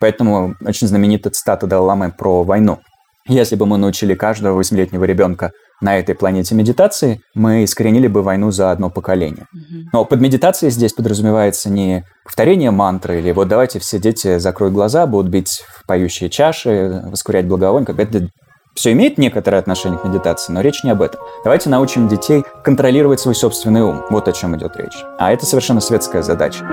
Поэтому очень знаменитая цитата Далламы про войну. Если бы мы научили каждого восьмилетнего ребенка на этой планете медитации, мы искоренили бы войну за одно поколение. Но под медитацией здесь подразумевается не повторение мантры или вот давайте все дети закроют глаза, будут бить в поющие чаши, воскурять благовоние. Как это все имеет некоторое отношение к медитации, но речь не об этом. Давайте научим детей контролировать свой собственный ум. Вот о чем идет речь. А это совершенно светская задача.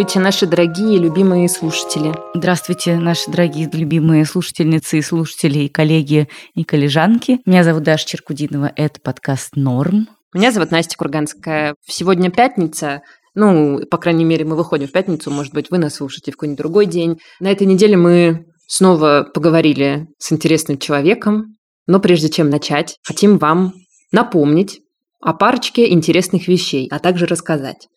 Здравствуйте, наши дорогие любимые слушатели. Здравствуйте, наши дорогие любимые слушательницы и слушатели, и коллеги, и коллежанки. Меня зовут Даша Черкудинова, это подкаст «Норм». Меня зовут Настя Курганская. Сегодня пятница, ну, по крайней мере, мы выходим в пятницу, может быть, вы нас слушаете в какой-нибудь другой день. На этой неделе мы снова поговорили с интересным человеком, но прежде чем начать, хотим вам напомнить, о парочке интересных вещей, а также рассказать.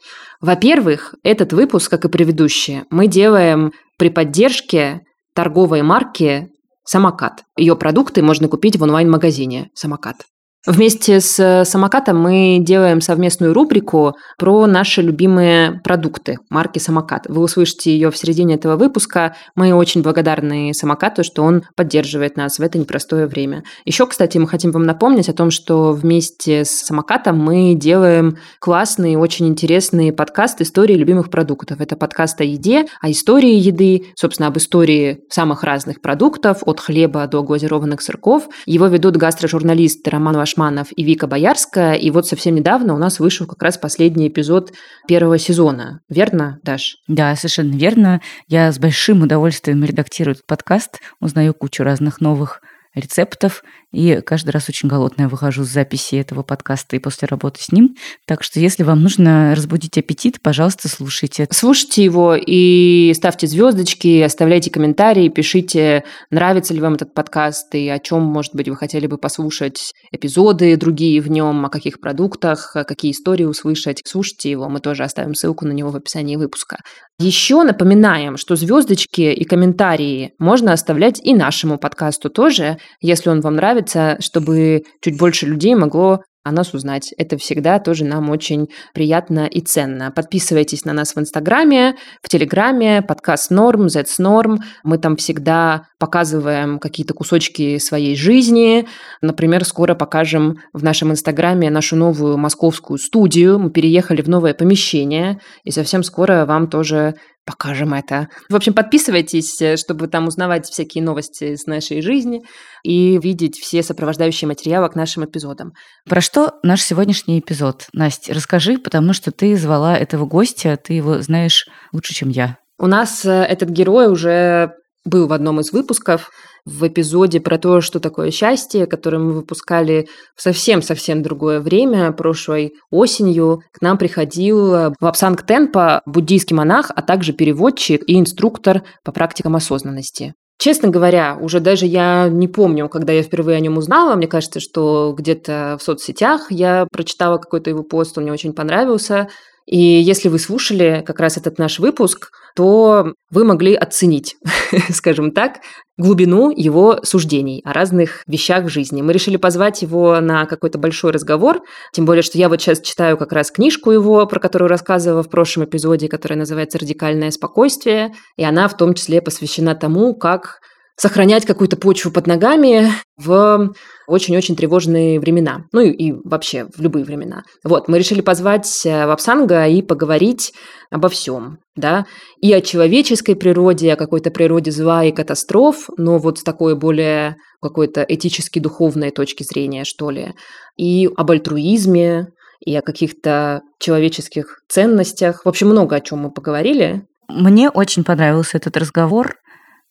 Во-первых, этот выпуск, как и предыдущие, мы делаем при поддержке торговой марки «Самокат». Ее продукты можно купить в онлайн-магазине «Самокат». Вместе с э, самокатом мы делаем совместную рубрику про наши любимые продукты марки «Самокат». Вы услышите ее в середине этого выпуска. Мы очень благодарны самокату, что он поддерживает нас в это непростое время. Еще, кстати, мы хотим вам напомнить о том, что вместе с самокатом мы делаем классный, очень интересный подкаст «Истории любимых продуктов». Это подкаст о еде, о истории еды, собственно, об истории самых разных продуктов, от хлеба до глазированных сырков. Его ведут гастрожурналист Роман Ваш Башманов и Вика Боярская. И вот совсем недавно у нас вышел как раз последний эпизод первого сезона. Верно, Даш? Да, совершенно верно. Я с большим удовольствием редактирую этот подкаст, узнаю кучу разных новых рецептов и каждый раз очень голодная выхожу с записи этого подкаста и после работы с ним. Так что, если вам нужно разбудить аппетит, пожалуйста, слушайте. Слушайте его и ставьте звездочки, оставляйте комментарии, пишите, нравится ли вам этот подкаст и о чем, может быть, вы хотели бы послушать эпизоды другие в нем, о каких продуктах, какие истории услышать. Слушайте его, мы тоже оставим ссылку на него в описании выпуска. Еще напоминаем, что звездочки и комментарии можно оставлять и нашему подкасту тоже, если он вам нравится чтобы чуть больше людей могло о нас узнать. Это всегда тоже нам очень приятно и ценно. Подписывайтесь на нас в Инстаграме, в Телеграме, подкаст Норм, Z's Норм. Мы там всегда показываем какие-то кусочки своей жизни. Например, скоро покажем в нашем Инстаграме нашу новую московскую студию. Мы переехали в новое помещение, и совсем скоро вам тоже покажем это. В общем, подписывайтесь, э, чтобы там узнавать всякие новости с нашей жизни и видеть все сопровождающие материалы к нашим эпизодам. Про что наш сегодняшний эпизод? Настя, расскажи, потому что ты звала этого гостя, ты его знаешь лучше, чем я. У нас э, этот герой уже был в одном из выпусков, в эпизоде про то, что такое счастье, который мы выпускали в совсем-совсем другое время, прошлой осенью, к нам приходил э, Вапсанг Тенпа, буддийский монах, а также переводчик и инструктор по практикам осознанности. Честно говоря, уже даже я не помню, когда я впервые о нем узнала. Мне кажется, что где-то в соцсетях я прочитала какой-то его пост, он мне очень понравился. И если вы слушали как раз этот наш выпуск, то вы могли оценить, скажем так, глубину его суждений о разных вещах в жизни. Мы решили позвать его на какой-то большой разговор, тем более, что я вот сейчас читаю как раз книжку его, про которую рассказывала в прошлом эпизоде, которая называется «Радикальное спокойствие», и она в том числе посвящена тому, как сохранять какую-то почву под ногами в очень-очень тревожные времена. Ну и, и вообще в любые времена. Вот, мы решили позвать э, Вапсанга и поговорить обо всем, да, и о человеческой природе, о какой-то природе зла и катастроф, но вот с такой более какой-то этически духовной точки зрения, что ли, и об альтруизме, и о каких-то человеческих ценностях. В общем, много о чем мы поговорили. Мне очень понравился этот разговор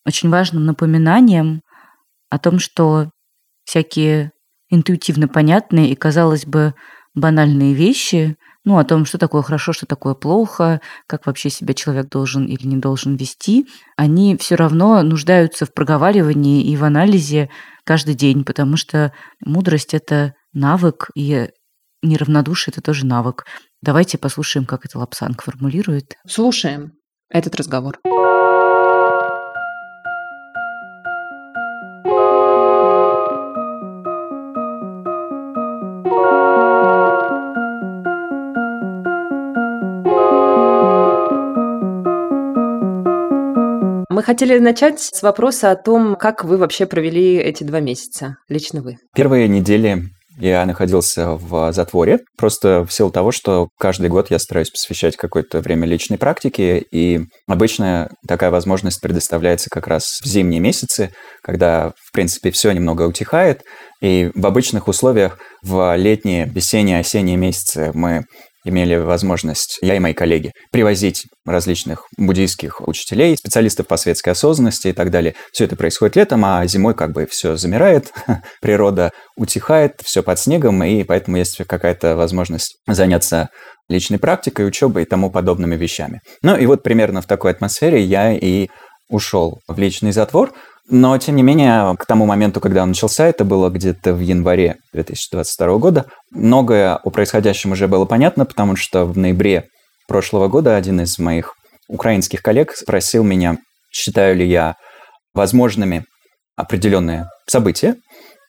очень важным напоминанием о том, что всякие интуитивно понятные и, казалось бы, банальные вещи, ну, о том, что такое хорошо, что такое плохо, как вообще себя человек должен или не должен вести, они все равно нуждаются в проговаривании и в анализе каждый день, потому что мудрость — это навык, и неравнодушие – это тоже навык. Давайте послушаем, как это Лапсанг формулирует. Слушаем этот разговор. Хотели начать с вопроса о том, как вы вообще провели эти два месяца, лично вы. Первые недели я находился в затворе, просто в силу того, что каждый год я стараюсь посвящать какое-то время личной практике, и обычно такая возможность предоставляется как раз в зимние месяцы, когда, в принципе, все немного утихает, и в обычных условиях в летние, весенние, осенние месяцы мы имели возможность, я и мои коллеги, привозить различных буддийских учителей, специалистов по светской осознанности и так далее. Все это происходит летом, а зимой как бы все замирает, природа утихает, все под снегом, и поэтому есть какая-то возможность заняться личной практикой, учебой и тому подобными вещами. Ну и вот примерно в такой атмосфере я и ушел в личный затвор – но, тем не менее, к тому моменту, когда он начался, это было где-то в январе 2022 года, многое о происходящем уже было понятно, потому что в ноябре прошлого года один из моих украинских коллег спросил меня, считаю ли я возможными определенные события,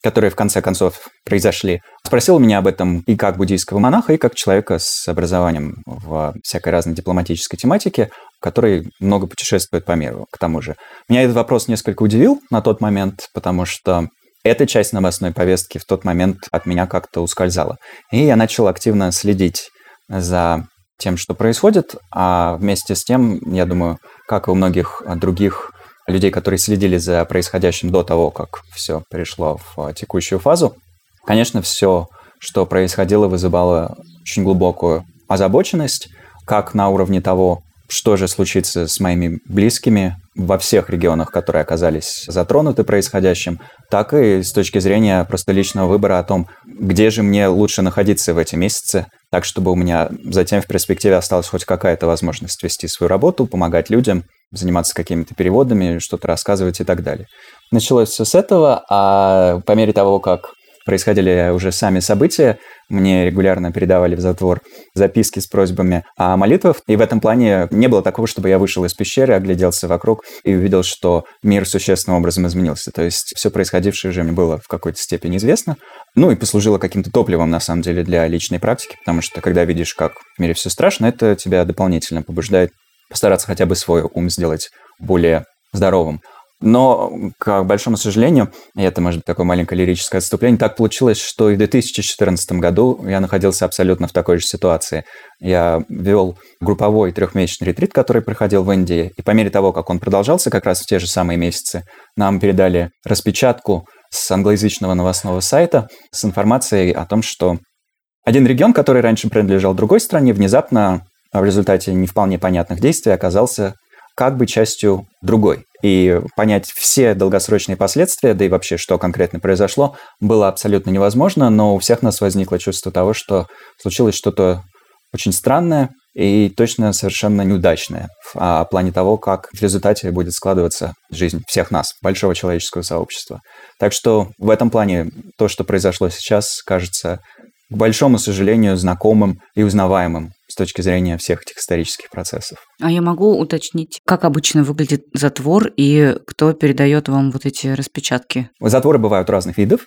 которые в конце концов произошли. Спросил меня об этом и как буддийского монаха, и как человека с образованием в всякой разной дипломатической тематике, который много путешествует по миру, к тому же. Меня этот вопрос несколько удивил на тот момент, потому что эта часть новостной повестки в тот момент от меня как-то ускользала. И я начал активно следить за тем, что происходит, а вместе с тем, я думаю, как и у многих других людей, которые следили за происходящим до того, как все перешло в текущую фазу, конечно, все, что происходило, вызывало очень глубокую озабоченность, как на уровне того, что же случится с моими близкими во всех регионах, которые оказались затронуты происходящим, так и с точки зрения просто личного выбора о том, где же мне лучше находиться в эти месяцы, так чтобы у меня затем в перспективе осталась хоть какая-то возможность вести свою работу, помогать людям, заниматься какими-то переводами, что-то рассказывать и так далее. Началось все с этого, а по мере того, как происходили уже сами события, мне регулярно передавали в затвор записки с просьбами о молитвах. И в этом плане не было такого, чтобы я вышел из пещеры, огляделся вокруг и увидел, что мир существенным образом изменился. То есть все происходившее уже мне было в какой-то степени известно. Ну и послужило каким-то топливом, на самом деле, для личной практики, потому что когда видишь, как в мире все страшно, это тебя дополнительно побуждает постараться хотя бы свой ум сделать более здоровым. Но, к большому сожалению, и это, может быть, такое маленькое лирическое отступление, так получилось, что и в 2014 году я находился абсолютно в такой же ситуации. Я вел групповой трехмесячный ретрит, который проходил в Индии, и по мере того, как он продолжался как раз в те же самые месяцы, нам передали распечатку с англоязычного новостного сайта с информацией о том, что один регион, который раньше принадлежал другой стране, внезапно в результате не вполне понятных действий оказался как бы частью другой. И понять все долгосрочные последствия, да и вообще, что конкретно произошло, было абсолютно невозможно, но у всех нас возникло чувство того, что случилось что-то очень странное и точно совершенно неудачное в плане того, как в результате будет складываться жизнь всех нас, большого человеческого сообщества. Так что в этом плане то, что произошло сейчас, кажется, к большому сожалению, знакомым и узнаваемым с точки зрения всех этих исторических процессов. А я могу уточнить, как обычно выглядит затвор и кто передает вам вот эти распечатки? Затворы бывают разных видов.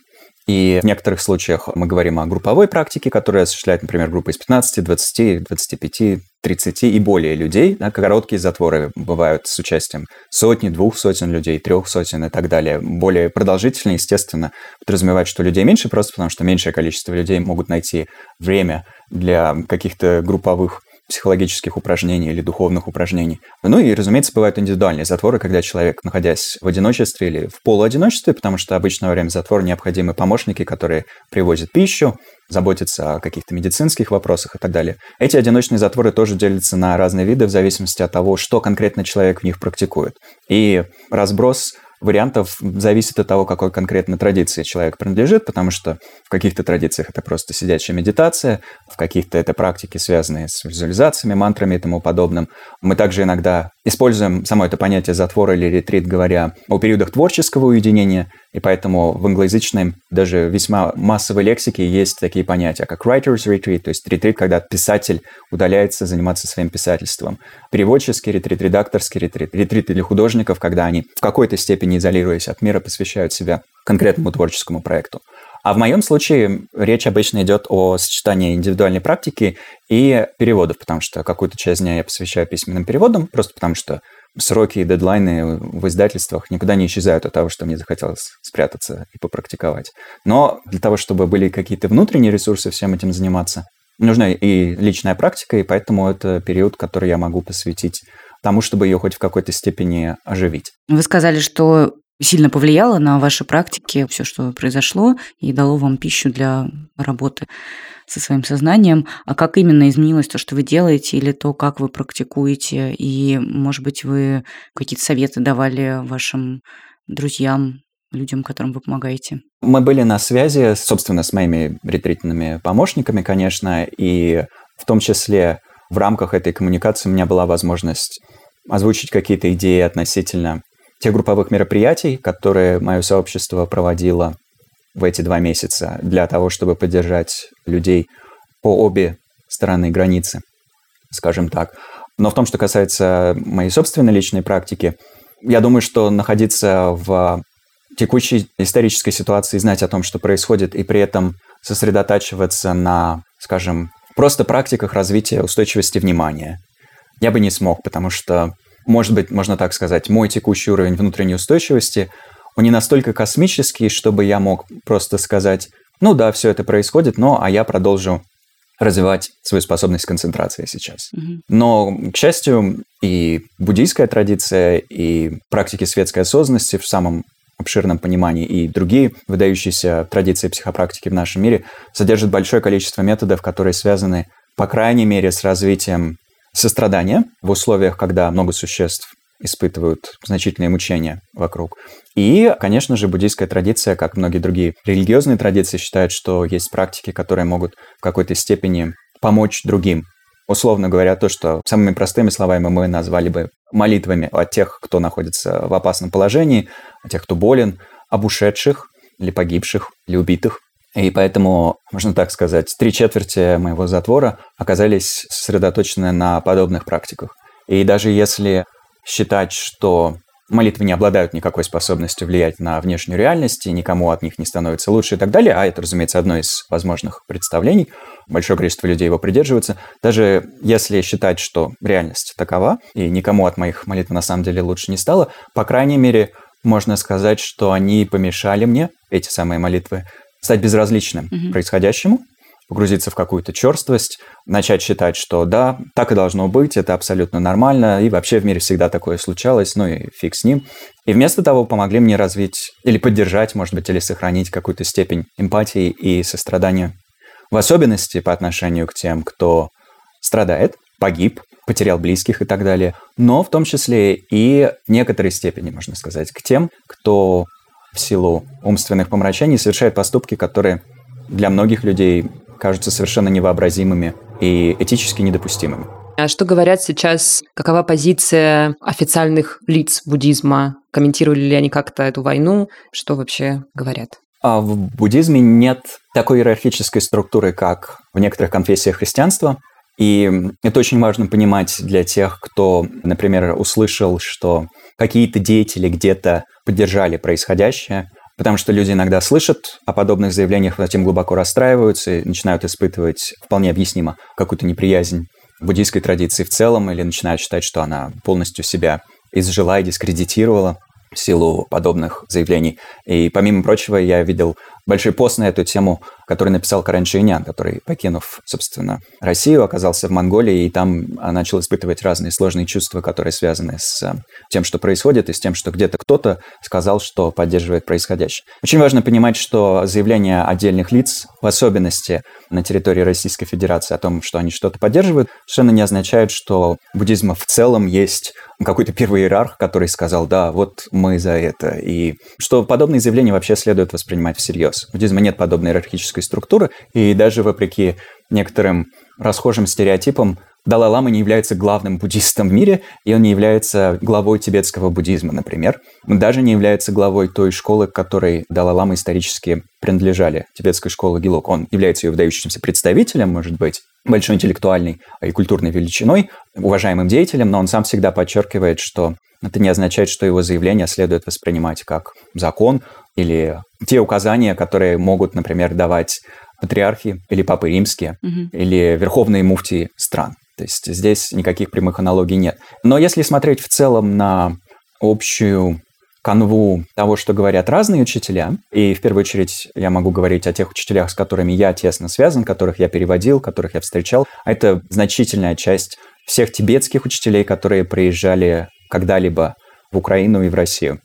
И в некоторых случаях мы говорим о групповой практике, которая осуществляет, например, группа из 15, 20, 25, 30 и более людей. Да, короткие затворы бывают с участием сотни, двух сотен людей, трех сотен и так далее. Более продолжительные, естественно, подразумевают, что людей меньше, просто потому что меньшее количество людей могут найти время для каких-то групповых психологических упражнений или духовных упражнений. Ну и, разумеется, бывают индивидуальные затворы, когда человек, находясь в одиночестве или в полуодиночестве, потому что обычно во время затвора необходимы помощники, которые привозят пищу, заботятся о каких-то медицинских вопросах и так далее. Эти одиночные затворы тоже делятся на разные виды в зависимости от того, что конкретно человек в них практикует. И разброс вариантов зависит от того, какой конкретно традиции человек принадлежит, потому что в каких-то традициях это просто сидячая медитация, в каких-то это практики, связанные с визуализациями, мантрами и тому подобным. Мы также иногда используем само это понятие затвора или ретрит, говоря о периодах творческого уединения И поэтому в англоязычной, даже весьма массовой лексике есть такие понятия, как writer's retreat, то есть ретрит, когда писатель удаляется заниматься своим писательством. Переводческий ретрит, редакторский ретрит, ретрит для художников, когда они в какой-то степени изолируясь от мира, посвящают себя конкретному творческому проекту. А в моем случае речь обычно идет о сочетании индивидуальной практики и переводов, потому что какую-то часть дня я посвящаю письменным переводам, просто потому что сроки и дедлайны в издательствах никуда не исчезают от того, что мне захотелось спрятаться и попрактиковать. Но для того, чтобы были какие-то внутренние ресурсы всем этим заниматься, нужна и личная практика, и поэтому это период, который я могу посвятить тому, чтобы ее хоть в какой-то степени оживить. Вы сказали, что сильно повлияло на ваши практики все, что произошло, и дало вам пищу для работы со своим сознанием. А как именно изменилось то, что вы делаете, или то, как вы практикуете? И, может быть, вы какие-то советы давали вашим друзьям, людям, которым вы помогаете? Мы были на связи, собственно, с моими ретритными помощниками, конечно, и в том числе в рамках этой коммуникации у меня была возможность озвучить какие-то идеи относительно тех групповых мероприятий, которые мое сообщество проводило в эти два месяца для того, чтобы поддержать людей по обе стороны границы, скажем так. Но в том, что касается моей собственной личной практики, я думаю, что находиться в текущей исторической ситуации, знать о том, что происходит, и при этом сосредотачиваться на, скажем, просто практиках развития устойчивости внимания. Я бы не смог, потому что может быть, можно так сказать, мой текущий уровень внутренней устойчивости, он не настолько космический, чтобы я мог просто сказать, ну да, все это происходит, но а я продолжу развивать свою способность концентрации сейчас. Mm-hmm. Но, к счастью, и буддийская традиция, и практики светской осознанности в самом обширном понимании, и другие выдающиеся традиции психопрактики в нашем мире содержат большое количество методов, которые связаны, по крайней мере, с развитием сострадание в условиях, когда много существ испытывают значительные мучения вокруг. И, конечно же, буддийская традиция, как многие другие религиозные традиции, считает, что есть практики, которые могут в какой-то степени помочь другим. Условно говоря, то, что самыми простыми словами мы назвали бы молитвами о тех, кто находится в опасном положении, о тех, кто болен, об ушедших или погибших, или убитых. И поэтому, можно так сказать, три четверти моего затвора оказались сосредоточены на подобных практиках. И даже если считать, что молитвы не обладают никакой способностью влиять на внешнюю реальность, и никому от них не становится лучше и так далее, а это, разумеется, одно из возможных представлений, большое количество людей его придерживаются, даже если считать, что реальность такова, и никому от моих молитв на самом деле лучше не стало, по крайней мере, можно сказать, что они помешали мне, эти самые молитвы, стать безразличным угу. происходящему, погрузиться в какую-то черствость, начать считать, что да, так и должно быть, это абсолютно нормально, и вообще в мире всегда такое случалось, ну и фиг с ним. И вместо того помогли мне развить или поддержать, может быть, или сохранить какую-то степень эмпатии и сострадания. В особенности по отношению к тем, кто страдает, погиб, потерял близких и так далее, но в том числе и в некоторой степени, можно сказать, к тем, кто в силу умственных помрачений совершает поступки, которые для многих людей кажутся совершенно невообразимыми и этически недопустимыми. А что говорят сейчас, какова позиция официальных лиц буддизма? Комментировали ли они как-то эту войну? Что вообще говорят? А в буддизме нет такой иерархической структуры, как в некоторых конфессиях христианства. И это очень важно понимать для тех, кто, например, услышал, что какие-то деятели где-то поддержали происходящее, потому что люди иногда слышат о подобных заявлениях, затем глубоко расстраиваются и начинают испытывать вполне объяснимо какую-то неприязнь буддийской традиции в целом, или начинают считать, что она полностью себя изжила и дискредитировала в силу подобных заявлений. И помимо прочего, я видел большой пост на эту тему, который написал Карен Шейнян, который, покинув, собственно, Россию, оказался в Монголии и там начал испытывать разные сложные чувства, которые связаны с э, тем, что происходит, и с тем, что где-то кто-то сказал, что поддерживает происходящее. Очень важно понимать, что заявления отдельных лиц, в особенности на территории Российской Федерации о том, что они что-то поддерживают, совершенно не означает, что буддизма в целом есть какой-то первый иерарх, который сказал, да, вот мы за это. И что подобные заявления вообще следует воспринимать всерьез. В буддизме нет подобной иерархической структуры, и даже вопреки некоторым расхожим стереотипам, Далай-лама не является главным буддистом в мире, и он не является главой тибетского буддизма, например. Он даже не является главой той школы, к которой Далай-лама исторически принадлежали, тибетской школы Гилок. Он является ее выдающимся представителем, может быть, большой интеллектуальной и культурной величиной, уважаемым деятелем, но он сам всегда подчеркивает, что это не означает, что его заявление следует воспринимать как закон или те указания, которые могут, например, давать патриархи или папы римские, угу. или верховные муфтии стран. То есть здесь никаких прямых аналогий нет. Но если смотреть в целом на общую канву того, что говорят разные учителя, и в первую очередь я могу говорить о тех учителях, с которыми я тесно связан, которых я переводил, которых я встречал, а это значительная часть всех тибетских учителей, которые приезжали когда-либо в Украину и в Россию.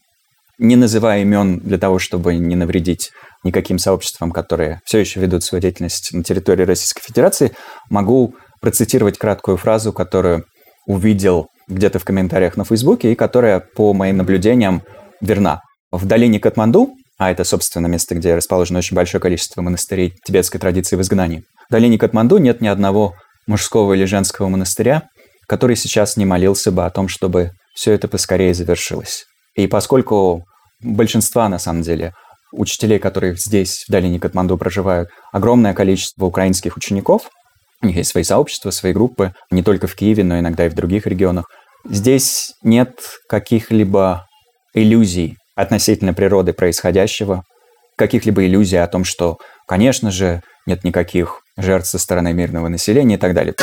Не называя имен для того, чтобы не навредить никаким сообществам, которые все еще ведут свою деятельность на территории Российской Федерации, могу процитировать краткую фразу, которую увидел где-то в комментариях на Фейсбуке и которая, по моим наблюдениям, верна. В долине Катманду, а это, собственно, место, где расположено очень большое количество монастырей тибетской традиции в изгнании, в долине Катманду нет ни одного мужского или женского монастыря, который сейчас не молился бы о том, чтобы все это поскорее завершилось. И поскольку большинства, на самом деле, учителей, которые здесь, в долине Катманду, проживают, огромное количество украинских учеников, у них есть свои сообщества, свои группы, не только в Киеве, но иногда и в других регионах. Здесь нет каких-либо иллюзий относительно природы происходящего, каких-либо иллюзий о том, что, конечно же, нет никаких жертв со стороны мирного населения и так далее.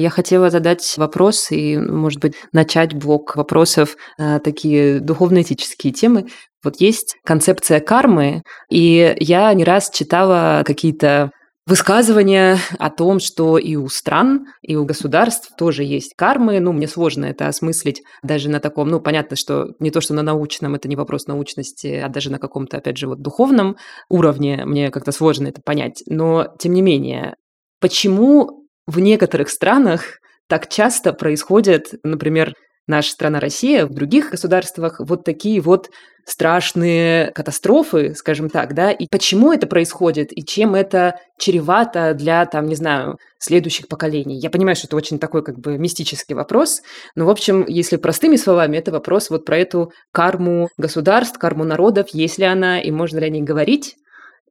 Я хотела задать вопрос и, может быть, начать блок вопросов на такие духовно-этические темы. Вот есть концепция кармы, и я не раз читала какие-то высказывания о том, что и у стран, и у государств тоже есть кармы. Ну, мне сложно это осмыслить даже на таком, ну, понятно, что не то, что на научном, это не вопрос научности, а даже на каком-то, опять же, вот духовном уровне мне как-то сложно это понять. Но, тем не менее, почему в некоторых странах так часто происходят, например, наша страна Россия, в других государствах вот такие вот страшные катастрофы, скажем так, да, и почему это происходит, и чем это чревато для, там, не знаю, следующих поколений. Я понимаю, что это очень такой как бы мистический вопрос, но, в общем, если простыми словами, это вопрос вот про эту карму государств, карму народов, есть ли она, и можно ли о ней говорить,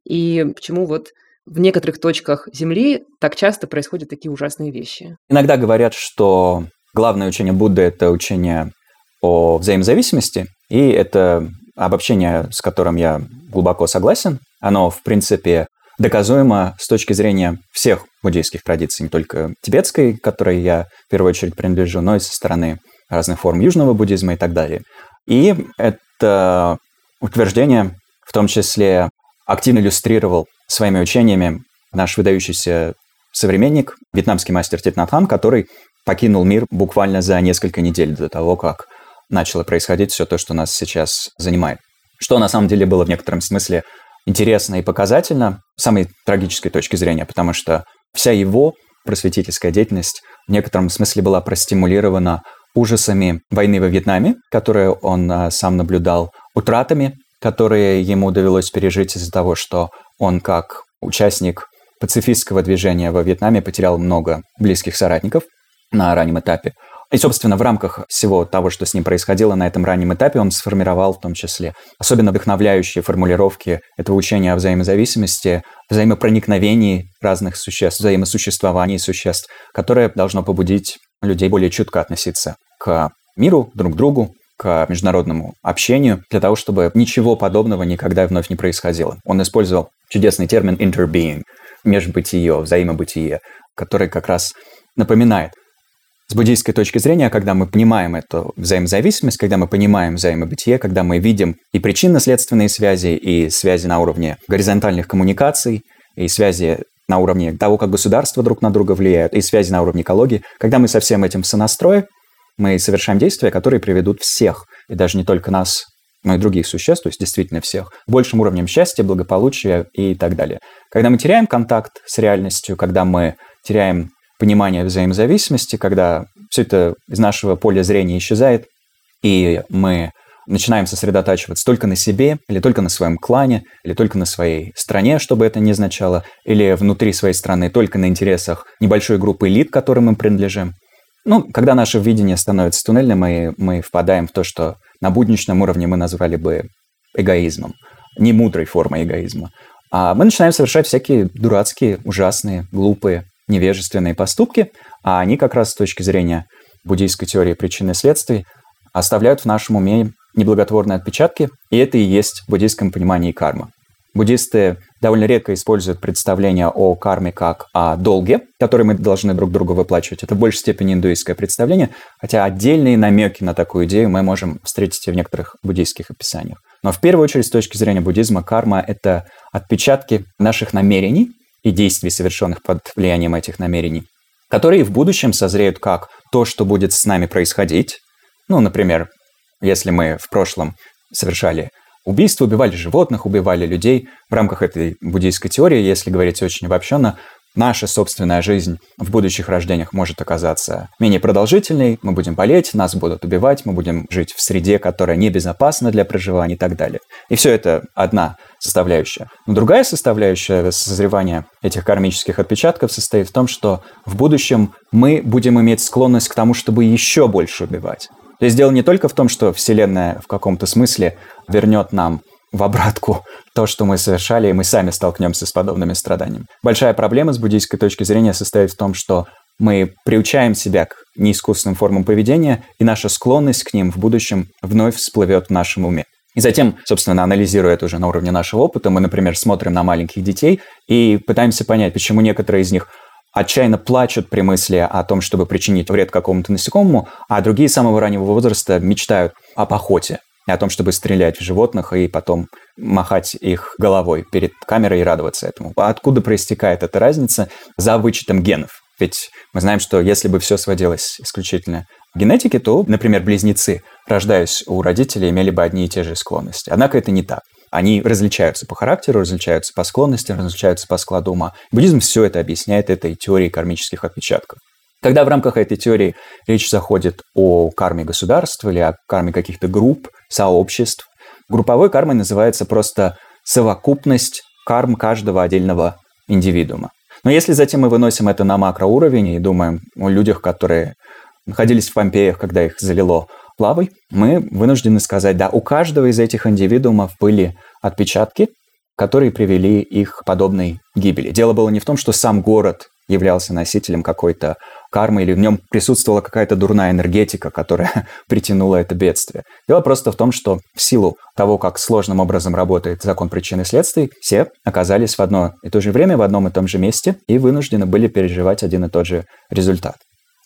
и почему вот в некоторых точках Земли так часто происходят такие ужасные вещи. Иногда говорят, что главное учение Будды – это учение о взаимозависимости, и это обобщение, с которым я глубоко согласен. Оно, в принципе, доказуемо с точки зрения всех буддийских традиций, не только тибетской, которой я в первую очередь принадлежу, но и со стороны разных форм южного буддизма и так далее. И это утверждение в том числе активно иллюстрировал своими учениями наш выдающийся современник, вьетнамский мастер Тит Натхан, который покинул мир буквально за несколько недель до того, как начало происходить все то, что нас сейчас занимает. Что на самом деле было в некотором смысле интересно и показательно с самой трагической точки зрения, потому что вся его просветительская деятельность в некотором смысле была простимулирована ужасами войны во Вьетнаме, которую он а, сам наблюдал, утратами, которые ему довелось пережить из-за того, что он как участник пацифистского движения во Вьетнаме потерял много близких соратников на раннем этапе. И, собственно, в рамках всего того, что с ним происходило на этом раннем этапе, он сформировал в том числе особенно вдохновляющие формулировки этого учения о взаимозависимости, взаимопроникновении разных существ, взаимосуществовании существ, которое должно побудить людей более чутко относиться к миру, друг к другу, к международному общению для того, чтобы ничего подобного никогда вновь не происходило. Он использовал чудесный термин interbeing, межбытие, взаимобытие, который как раз напоминает с буддийской точки зрения, когда мы понимаем эту взаимозависимость, когда мы понимаем взаимобытие, когда мы видим и причинно-следственные связи, и связи на уровне горизонтальных коммуникаций, и связи на уровне того, как государства друг на друга влияют, и связи на уровне экологии, когда мы со всем этим в сонастрое, мы совершаем действия, которые приведут всех, и даже не только нас, но и других существ, то есть действительно всех, большим уровнем счастья, благополучия и так далее. Когда мы теряем контакт с реальностью, когда мы теряем понимание взаимозависимости, когда все это из нашего поля зрения исчезает, и мы начинаем сосредотачиваться только на себе, или только на своем клане, или только на своей стране, чтобы это не означало, или внутри своей страны только на интересах небольшой группы элит, которым мы принадлежим. Ну, когда наше видение становится туннельным, мы, мы впадаем в то, что на будничном уровне мы назвали бы эгоизмом, не мудрой формой эгоизма. А мы начинаем совершать всякие дурацкие, ужасные, глупые, невежественные поступки, а они как раз с точки зрения буддийской теории причин и следствий оставляют в нашем уме неблаготворные отпечатки, и это и есть в буддийском понимании карма. Буддисты довольно редко используют представление о карме как о долге, который мы должны друг другу выплачивать. Это в большей степени индуистское представление, хотя отдельные намеки на такую идею мы можем встретить и в некоторых буддийских описаниях. Но в первую очередь, с точки зрения буддизма, карма — это отпечатки наших намерений и действий, совершенных под влиянием этих намерений, которые в будущем созреют как то, что будет с нами происходить. Ну, например, если мы в прошлом совершали убийства, убивали животных, убивали людей в рамках этой буддийской теории, если говорить очень обобщенно, наша собственная жизнь в будущих рождениях может оказаться менее продолжительной, мы будем болеть, нас будут убивать, мы будем жить в среде, которая небезопасна для проживания и так далее. И все это одна составляющая. Но другая составляющая созревания этих кармических отпечатков состоит в том, что в будущем мы будем иметь склонность к тому, чтобы еще больше убивать. То есть дело не только в том, что Вселенная в каком-то смысле вернет нам в обратку то, что мы совершали, и мы сами столкнемся с подобными страданиями. Большая проблема с буддийской точки зрения состоит в том, что мы приучаем себя к неискусственным формам поведения, и наша склонность к ним в будущем вновь всплывет в нашем уме. И затем, собственно, анализируя это уже на уровне нашего опыта, мы, например, смотрим на маленьких детей и пытаемся понять, почему некоторые из них отчаянно плачут при мысли о том, чтобы причинить вред какому-то насекомому, а другие с самого раннего возраста мечтают об охоте, о том, чтобы стрелять в животных и потом махать их головой перед камерой и радоваться этому. Откуда проистекает эта разница за вычетом генов? Ведь мы знаем, что если бы все сводилось исключительно к генетике, то, например, близнецы, рождаясь у родителей, имели бы одни и те же склонности. Однако это не так. Они различаются по характеру, различаются по склонностям, различаются по складу ума. Буддизм все это объясняет этой теорией кармических отпечатков. Когда в рамках этой теории речь заходит о карме государств или о карме каких-то групп, сообществ, групповой кармой называется просто совокупность карм каждого отдельного индивидуума. Но если затем мы выносим это на макроуровень и думаем о людях, которые находились в Помпеях, когда их залило лавой, мы вынуждены сказать, да, у каждого из этих индивидуумов были отпечатки, которые привели их к подобной гибели. Дело было не в том, что сам город являлся носителем какой-то кармы или в нем присутствовала какая-то дурная энергетика, которая притянула это бедствие. Дело просто в том, что в силу того, как сложным образом работает закон причин и следствий, все оказались в одно и то же время в одном и том же месте и вынуждены были переживать один и тот же результат.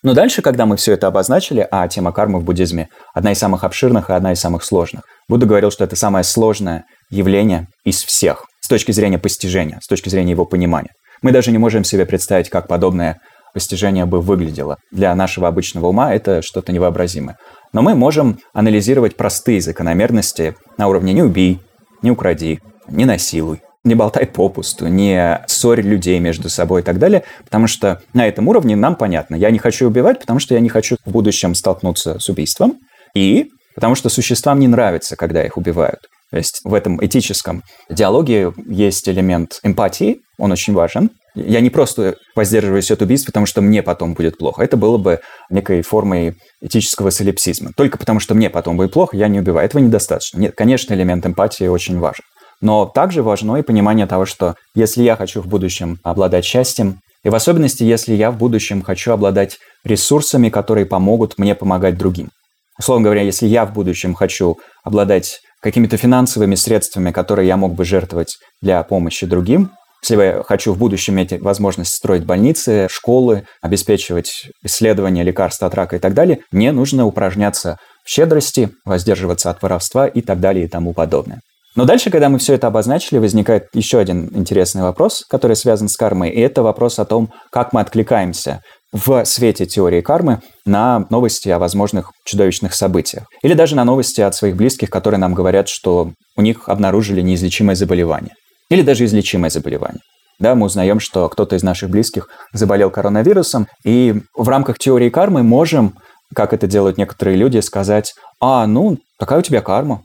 Но дальше, когда мы все это обозначили, а тема кармы в буддизме одна из самых обширных и одна из самых сложных, Будда говорил, что это самое сложное явление из всех с точки зрения постижения, с точки зрения его понимания. Мы даже не можем себе представить, как подобное постижение бы выглядело. Для нашего обычного ума это что-то невообразимое. Но мы можем анализировать простые закономерности на уровне «не убей», «не укради», «не насилуй», не болтай попусту, не ссорь людей между собой и так далее, потому что на этом уровне нам понятно, я не хочу убивать, потому что я не хочу в будущем столкнуться с убийством, и потому что существам не нравится, когда их убивают. То есть в этом этическом диалоге есть элемент эмпатии, он очень важен. Я не просто воздерживаюсь от убийств, потому что мне потом будет плохо. Это было бы некой формой этического солипсизма. Только потому что мне потом будет плохо, я не убиваю. Этого недостаточно. Нет, конечно, элемент эмпатии очень важен. Но также важно и понимание того, что если я хочу в будущем обладать счастьем, и в особенности, если я в будущем хочу обладать ресурсами, которые помогут мне помогать другим. Условно говоря, если я в будущем хочу обладать какими-то финансовыми средствами, которые я мог бы жертвовать для помощи другим, если я хочу в будущем иметь возможность строить больницы, школы, обеспечивать исследования, лекарства от рака и так далее, мне нужно упражняться в щедрости, воздерживаться от воровства и так далее и тому подобное. Но дальше, когда мы все это обозначили, возникает еще один интересный вопрос, который связан с кармой, и это вопрос о том, как мы откликаемся в свете теории кармы на новости о возможных чудовищных событиях. Или даже на новости от своих близких, которые нам говорят, что у них обнаружили неизлечимое заболевание. Или даже излечимое заболевание. Да, мы узнаем, что кто-то из наших близких заболел коронавирусом, и в рамках теории кармы можем, как это делают некоторые люди, сказать, а, ну, такая у тебя карма.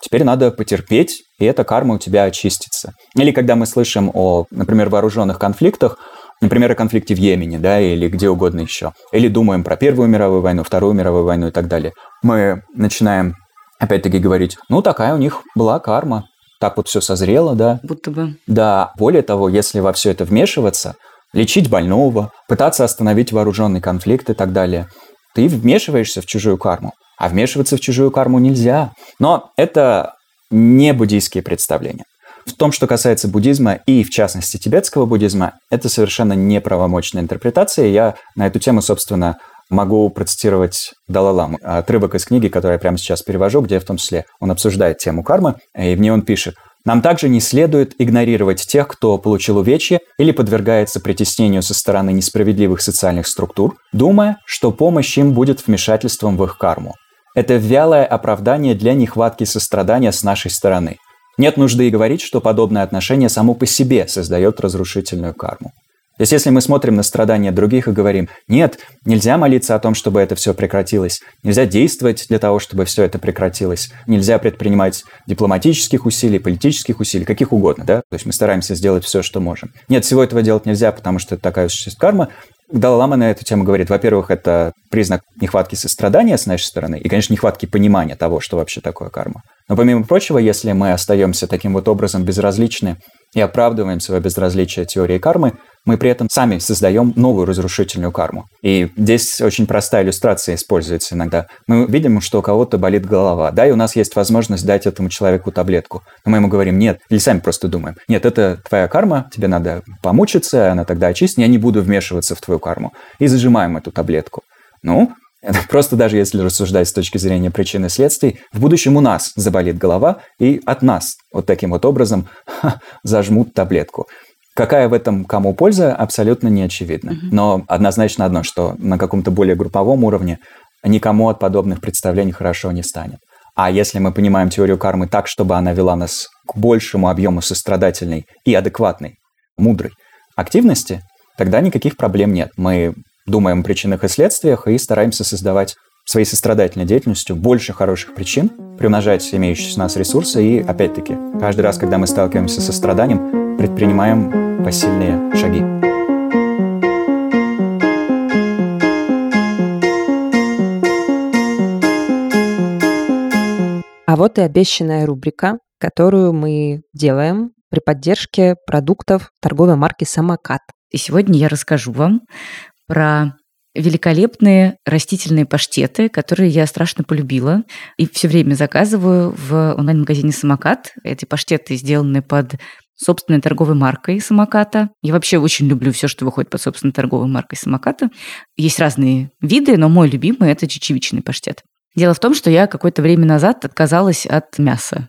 Теперь надо потерпеть, и эта карма у тебя очистится. Или когда мы слышим о, например, вооруженных конфликтах, например, о конфликте в Йемене, да, или где угодно еще, или думаем про Первую мировую войну, Вторую мировую войну и так далее, мы начинаем опять-таки говорить, ну, такая у них была карма, так вот все созрело, да. Будто бы. Да, более того, если во все это вмешиваться, лечить больного, пытаться остановить вооруженный конфликт и так далее, ты вмешиваешься в чужую карму. А вмешиваться в чужую карму нельзя. Но это не буддийские представления. В том, что касается буддизма и, в частности, тибетского буддизма, это совершенно неправомочная интерпретация. Я на эту тему, собственно, могу процитировать Далаламу, отрывок из книги, который я прямо сейчас перевожу, где в том числе он обсуждает тему кармы, и в ней он пишет, нам также не следует игнорировать тех, кто получил увечье или подвергается притеснению со стороны несправедливых социальных структур, думая, что помощь им будет вмешательством в их карму. Это вялое оправдание для нехватки сострадания с нашей стороны. Нет нужды и говорить, что подобное отношение само по себе создает разрушительную карму. То есть если мы смотрим на страдания других и говорим, нет, нельзя молиться о том, чтобы это все прекратилось, нельзя действовать для того, чтобы все это прекратилось, нельзя предпринимать дипломатических усилий, политических усилий, каких угодно, да? То есть мы стараемся сделать все, что можем. Нет, всего этого делать нельзя, потому что это такая существует карма. Далай-Лама на эту тему говорит, во-первых, это признак нехватки сострадания с нашей стороны и, конечно, нехватки понимания того, что вообще такое карма. Но помимо прочего, если мы остаемся таким вот образом безразличны и оправдываем свое безразличие теории кармы, мы при этом сами создаем новую разрушительную карму. И здесь очень простая иллюстрация используется иногда. Мы видим, что у кого-то болит голова, да, и у нас есть возможность дать этому человеку таблетку. Но мы ему говорим, нет, или сами просто думаем, нет, это твоя карма, тебе надо помучиться, она тогда очистит, я не буду вмешиваться в твою карму. И зажимаем эту таблетку. Ну, Просто даже если рассуждать с точки зрения причин и следствий, в будущем у нас заболит голова, и от нас вот таким вот образом ха, зажмут таблетку. Какая в этом кому польза, абсолютно не очевидно. Mm-hmm. Но однозначно одно, что на каком-то более групповом уровне никому от подобных представлений хорошо не станет. А если мы понимаем теорию кармы так, чтобы она вела нас к большему объему сострадательной и адекватной, мудрой активности, тогда никаких проблем нет. Мы думаем о причинах и следствиях и стараемся создавать своей сострадательной деятельностью больше хороших причин, приумножать имеющиеся у нас ресурсы и, опять-таки, каждый раз, когда мы сталкиваемся со страданием, предпринимаем посильные шаги. А вот и обещанная рубрика, которую мы делаем при поддержке продуктов торговой марки «Самокат». И сегодня я расскажу вам про великолепные растительные паштеты, которые я страшно полюбила и все время заказываю в онлайн-магазине «Самокат». Эти паштеты сделаны под собственной торговой маркой самоката. Я вообще очень люблю все, что выходит под собственной торговой маркой самоката. Есть разные виды, но мой любимый – это чечевичный паштет. Дело в том, что я какое-то время назад отказалась от мяса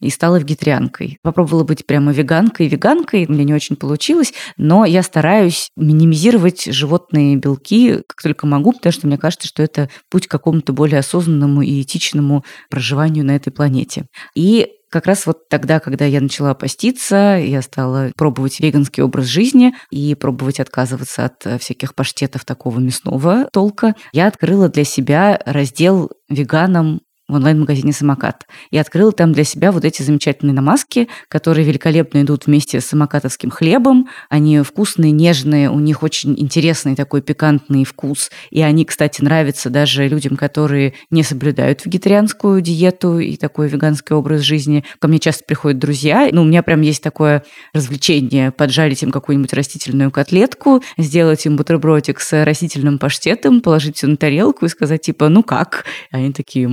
и стала вегетарианкой. Попробовала быть прямо веганкой. Веганкой меня не очень получилось, но я стараюсь минимизировать животные белки как только могу, потому что мне кажется, что это путь к какому-то более осознанному и этичному проживанию на этой планете. И как раз вот тогда, когда я начала поститься, я стала пробовать веганский образ жизни и пробовать отказываться от всяких паштетов такого мясного толка, я открыла для себя раздел веганам в онлайн-магазине «Самокат». И открыла там для себя вот эти замечательные намазки, которые великолепно идут вместе с самокатовским хлебом. Они вкусные, нежные, у них очень интересный такой пикантный вкус. И они, кстати, нравятся даже людям, которые не соблюдают вегетарианскую диету и такой веганский образ жизни. Ко мне часто приходят друзья. Ну, у меня прям есть такое развлечение поджарить им какую-нибудь растительную котлетку, сделать им бутербродик с растительным паштетом, положить все на тарелку и сказать типа, ну как? И они такие,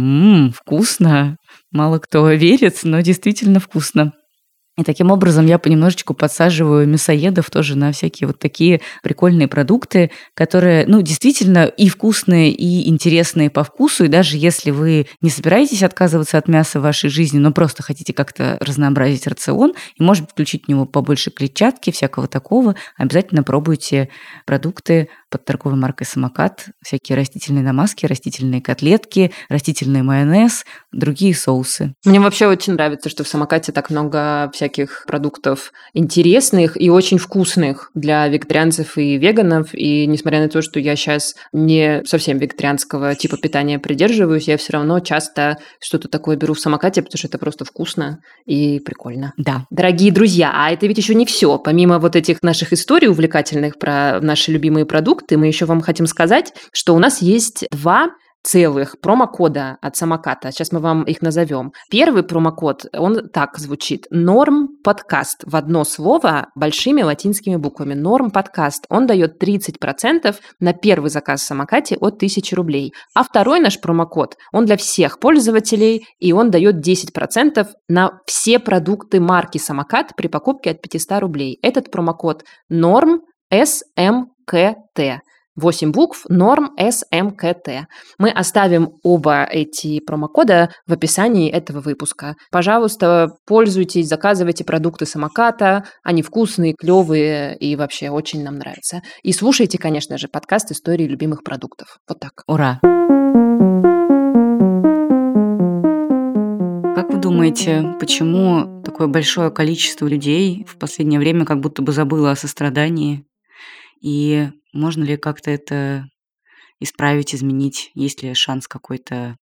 вкусно. Мало кто верит, но действительно вкусно. И таким образом я понемножечку подсаживаю мясоедов тоже на всякие вот такие прикольные продукты, которые, ну, действительно и вкусные, и интересные по вкусу. И даже если вы не собираетесь отказываться от мяса в вашей жизни, но просто хотите как-то разнообразить рацион и, может быть, включить в него побольше клетчатки, всякого такого, обязательно пробуйте продукты под торговой маркой «Самокат» всякие растительные намазки, растительные котлетки, растительный майонез, другие соусы. Мне вообще очень нравится, что в «Самокате» так много всяких продуктов интересных и очень вкусных для вегетарианцев и веганов. И несмотря на то, что я сейчас не совсем вегетарианского типа питания придерживаюсь, я все равно часто что-то такое беру в «Самокате», потому что это просто вкусно и прикольно. Да. Дорогие друзья, а это ведь еще не все. Помимо вот этих наших историй увлекательных про наши любимые продукты, мы еще вам хотим сказать, что у нас есть два целых промокода от самоката. Сейчас мы вам их назовем. Первый промокод, он так звучит. Норм подкаст в одно слово большими латинскими буквами. Норм подкаст. Он дает 30% на первый заказ в самокате от 1000 рублей. А второй наш промокод, он для всех пользователей, и он дает 10% на все продукты марки самокат при покупке от 500 рублей. Этот промокод норм СМКТ. 8 букв норм СМКТ. Мы оставим оба эти промокода в описании этого выпуска. Пожалуйста, пользуйтесь, заказывайте продукты самоката. Они вкусные, клевые и вообще очень нам нравятся. И слушайте, конечно же, подкаст истории любимых продуктов. Вот так. Ура! Как вы думаете, почему такое большое количество людей в последнее время как будто бы забыло о сострадании? И можно ли как-то это исправить, изменить? Есть ли шанс какой-то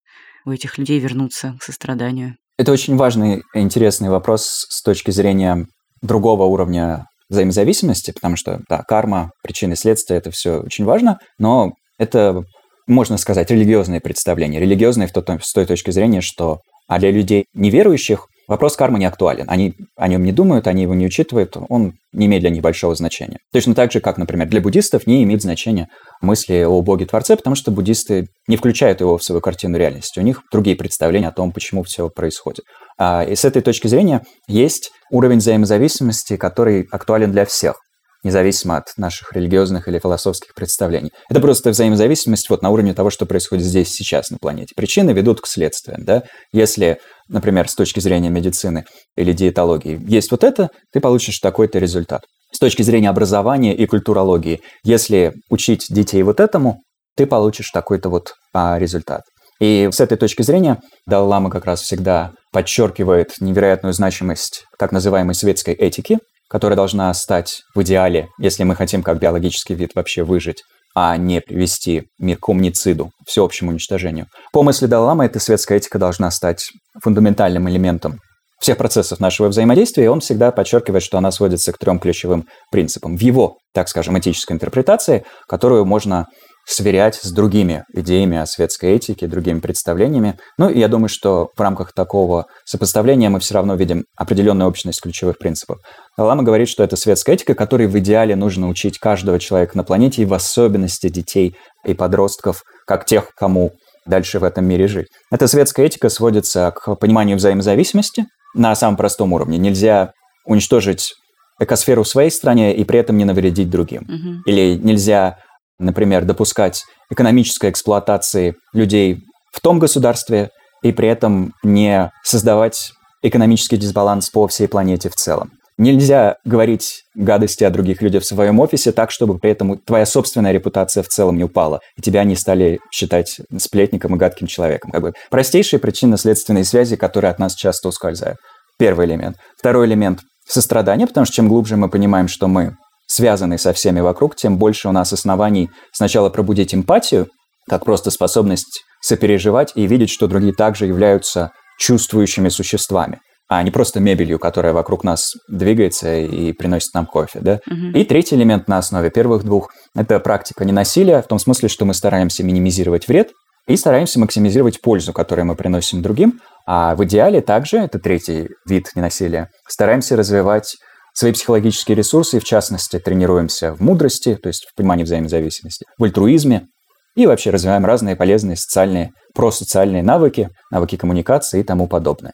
у этих людей вернуться к состраданию? Это очень важный и интересный вопрос с точки зрения другого уровня взаимозависимости, потому что, да, карма, причины, следствия, это все очень важно, но это, можно сказать, религиозные представления. Религиозные в той, с той точки зрения, что а для людей неверующих Вопрос кармы не актуален. Они о нем не думают, они его не учитывают, он не имеет для них большого значения. Точно так же, как, например, для буддистов не имеет значения мысли о Боге-творце, потому что буддисты не включают его в свою картину реальности. У них другие представления о том, почему все происходит. А, и с этой точки зрения есть уровень взаимозависимости, который актуален для всех независимо от наших религиозных или философских представлений. Это просто взаимозависимость вот на уровне того, что происходит здесь сейчас на планете. Причины ведут к следствиям. Да? Если, например, с точки зрения медицины или диетологии есть вот это, ты получишь такой-то результат. С точки зрения образования и культурологии, если учить детей вот этому, ты получишь такой-то вот а, результат. И с этой точки зрения Даллама как раз всегда подчеркивает невероятную значимость так называемой светской этики, которая должна стать в идеале, если мы хотим как биологический вид вообще выжить, а не привести мир к умнициду, всеобщему уничтожению. По мысли Даллама, эта светская этика должна стать фундаментальным элементом всех процессов нашего взаимодействия, и он всегда подчеркивает, что она сводится к трем ключевым принципам. В его, так скажем, этической интерпретации, которую можно сверять с другими идеями о светской этике, другими представлениями. Ну, и я думаю, что в рамках такого сопоставления мы все равно видим определенную общность ключевых принципов. Лама говорит, что это светская этика, которой в идеале нужно учить каждого человека на планете, и в особенности детей и подростков, как тех, кому дальше в этом мире жить. Эта светская этика сводится к пониманию взаимозависимости на самом простом уровне. Нельзя уничтожить экосферу в своей стране и при этом не навредить другим. Угу. Или нельзя например, допускать экономической эксплуатации людей в том государстве и при этом не создавать экономический дисбаланс по всей планете в целом. Нельзя говорить гадости о других людях в своем офисе так, чтобы при этом твоя собственная репутация в целом не упала, и тебя не стали считать сплетником и гадким человеком. Как бы простейшие причинно-следственные связи, которые от нас часто ускользают. Первый элемент. Второй элемент – сострадание, потому что чем глубже мы понимаем, что мы связанный со всеми вокруг, тем больше у нас оснований сначала пробудить эмпатию, как просто способность сопереживать и видеть, что другие также являются чувствующими существами, а не просто мебелью, которая вокруг нас двигается и приносит нам кофе. Да? Угу. И третий элемент на основе первых двух – это практика ненасилия, в том смысле, что мы стараемся минимизировать вред и стараемся максимизировать пользу, которую мы приносим другим, а в идеале также, это третий вид ненасилия, стараемся развивать свои психологические ресурсы, и в частности тренируемся в мудрости, то есть в понимании взаимозависимости, в альтруизме, и вообще развиваем разные полезные социальные, просоциальные навыки, навыки коммуникации и тому подобное.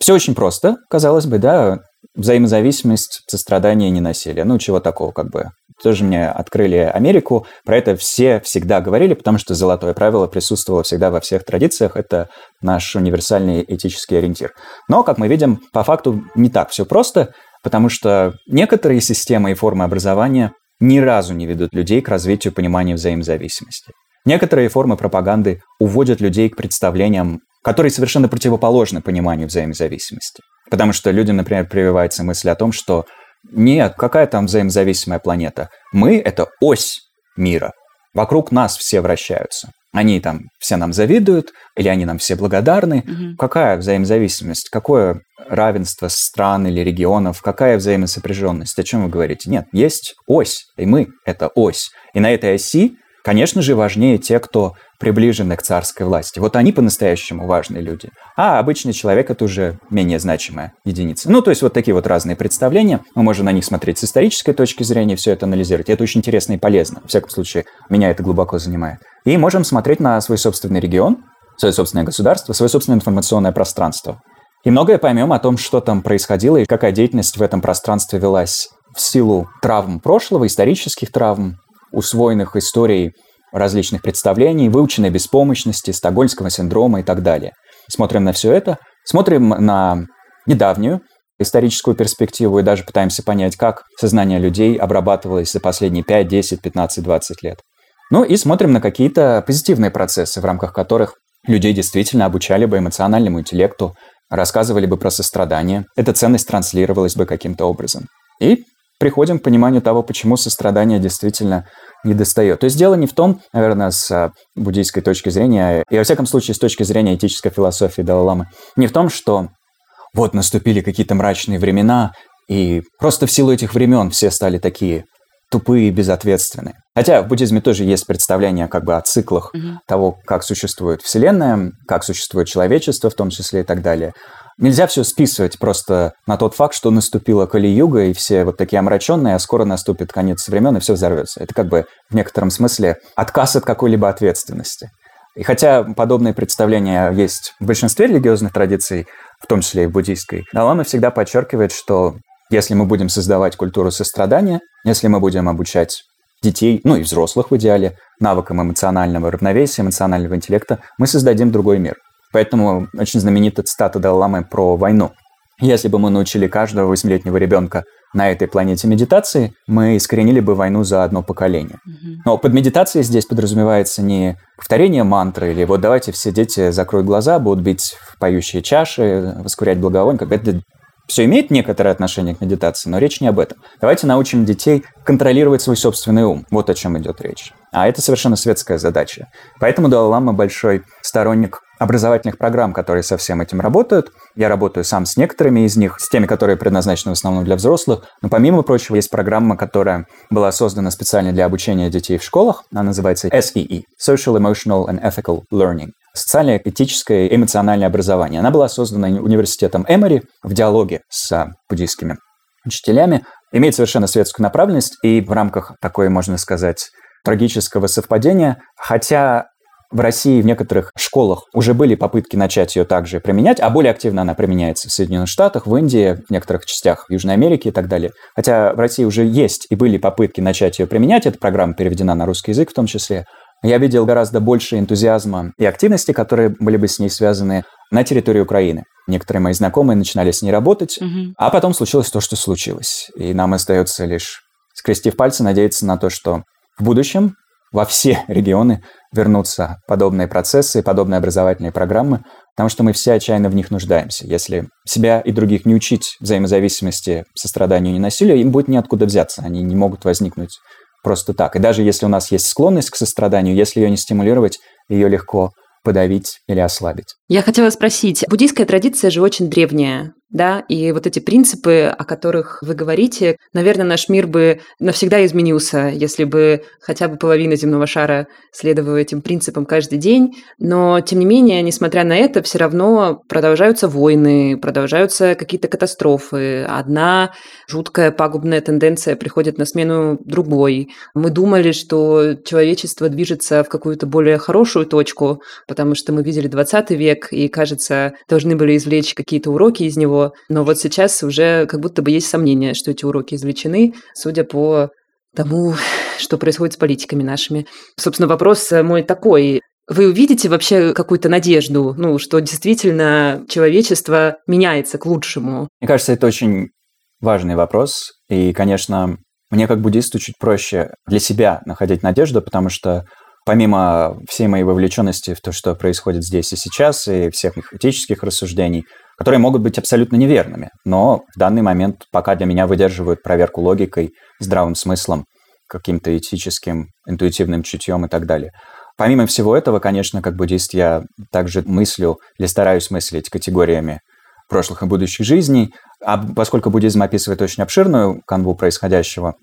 Все очень просто, казалось бы, да, взаимозависимость, сострадание и ненасилие. Ну, чего такого, как бы. Тоже мне открыли Америку, про это все всегда говорили, потому что золотое правило присутствовало всегда во всех традициях, это наш универсальный этический ориентир. Но, как мы видим, по факту не так все просто, потому что некоторые системы и формы образования ни разу не ведут людей к развитию понимания взаимозависимости. Некоторые формы пропаганды уводят людей к представлениям, которые совершенно противоположны пониманию взаимозависимости. Потому что людям, например, прививается мысль о том, что нет, какая там взаимозависимая планета? Мы — это ось мира. Вокруг нас все вращаются. Они там все нам завидуют, или они нам все благодарны. Угу. Какая взаимозависимость? Какое равенство стран или регионов? Какая взаимосопряженность? О чем вы говорите? Нет, есть ось, и мы — это ось. И на этой оси Конечно же, важнее те, кто приближены к царской власти. Вот они по-настоящему важные люди. А обычный человек — это уже менее значимая единица. Ну, то есть вот такие вот разные представления. Мы можем на них смотреть с исторической точки зрения, все это анализировать. И это очень интересно и полезно. В всяком случае, меня это глубоко занимает. И можем смотреть на свой собственный регион, свое собственное государство, свое собственное информационное пространство. И многое поймем о том, что там происходило и какая деятельность в этом пространстве велась в силу травм прошлого, исторических травм, усвоенных историй различных представлений, выученной беспомощности, стокгольмского синдрома и так далее. Смотрим на все это, смотрим на недавнюю историческую перспективу и даже пытаемся понять, как сознание людей обрабатывалось за последние 5, 10, 15, 20 лет. Ну и смотрим на какие-то позитивные процессы, в рамках которых людей действительно обучали бы эмоциональному интеллекту, рассказывали бы про сострадание, эта ценность транслировалась бы каким-то образом. И приходим к пониманию того, почему сострадание действительно не достает. То есть дело не в том, наверное, с а, буддийской точки зрения, и во всяком случае с точки зрения этической философии Далай-Ламы, не в том, что вот наступили какие-то мрачные времена, и просто в силу этих времен все стали такие тупые и безответственные. Хотя в буддизме тоже есть представление как бы о циклах угу. того, как существует Вселенная, как существует человечество в том числе и так далее. Нельзя все списывать просто на тот факт, что наступила Кали-Юга, и все вот такие омраченные, а скоро наступит конец времен, и все взорвется. Это как бы в некотором смысле отказ от какой-либо ответственности. И хотя подобные представления есть в большинстве религиозных традиций, в том числе и в буддийской, Далама всегда подчеркивает, что если мы будем создавать культуру сострадания, если мы будем обучать детей, ну и взрослых в идеале, навыкам эмоционального равновесия, эмоционального интеллекта, мы создадим другой мир. Поэтому очень знаменитая цитата Далай про войну. Если бы мы научили каждого восьмилетнего ребенка на этой планете медитации, мы искоренили бы войну за одно поколение. Но под медитацией здесь подразумевается не повторение мантры или вот давайте все дети закроют глаза, будут бить в поющие чаши, воскурять благовоние. Как это все имеет некоторое отношение к медитации, но речь не об этом. Давайте научим детей контролировать свой собственный ум. Вот о чем идет речь. А это совершенно светская задача. Поэтому Далай-Лама большой сторонник образовательных программ, которые со всем этим работают. Я работаю сам с некоторыми из них, с теми, которые предназначены в основном для взрослых. Но помимо прочего, есть программа, которая была создана специально для обучения детей в школах. Она называется SEE – Social, Emotional and Ethical Learning социальное, этическое эмоциональное образование. Она была создана университетом Эмори в диалоге с буддийскими учителями, имеет совершенно светскую направленность и в рамках такой, можно сказать, трагического совпадения, хотя в России в некоторых школах уже были попытки начать ее также применять, а более активно она применяется в Соединенных Штатах, в Индии, в некоторых частях Южной Америки и так далее. Хотя в России уже есть и были попытки начать ее применять, эта программа переведена на русский язык в том числе, я видел гораздо больше энтузиазма и активности, которые были бы с ней связаны на территории Украины. Некоторые мои знакомые начинали с ней работать, угу. а потом случилось то, что случилось. И нам остается лишь, скрестив пальцы, надеяться на то, что в будущем во все регионы вернутся подобные процессы, подобные образовательные программы, потому что мы все отчаянно в них нуждаемся. Если себя и других не учить взаимозависимости, состраданию и ненасилию, им будет неоткуда взяться, они не могут возникнуть просто так. И даже если у нас есть склонность к состраданию, если ее не стимулировать, ее легко подавить или ослабить. Я хотела спросить, буддийская традиция же очень древняя да, и вот эти принципы, о которых вы говорите, наверное, наш мир бы навсегда изменился, если бы хотя бы половина земного шара следовала этим принципам каждый день, но, тем не менее, несмотря на это, все равно продолжаются войны, продолжаются какие-то катастрофы, одна жуткая пагубная тенденция приходит на смену другой. Мы думали, что человечество движется в какую-то более хорошую точку, потому что мы видели 20 век и, кажется, должны были извлечь какие-то уроки из него, но вот сейчас уже как будто бы есть сомнение, что эти уроки извлечены, судя по тому, что происходит с политиками нашими. Собственно, вопрос мой такой. Вы увидите вообще какую-то надежду, ну, что действительно человечество меняется к лучшему? Мне кажется, это очень важный вопрос. И, конечно, мне как буддисту чуть проще для себя находить надежду, потому что помимо всей моей вовлеченности в то, что происходит здесь и сейчас, и всех их этических рассуждений, которые могут быть абсолютно неверными, но в данный момент пока для меня выдерживают проверку логикой, здравым смыслом, каким-то этическим, интуитивным чутьем и так далее. Помимо всего этого, конечно, как буддист я также мыслю или стараюсь мыслить категориями прошлых и будущих жизней, а поскольку буддизм описывает очень обширную канву происходящего,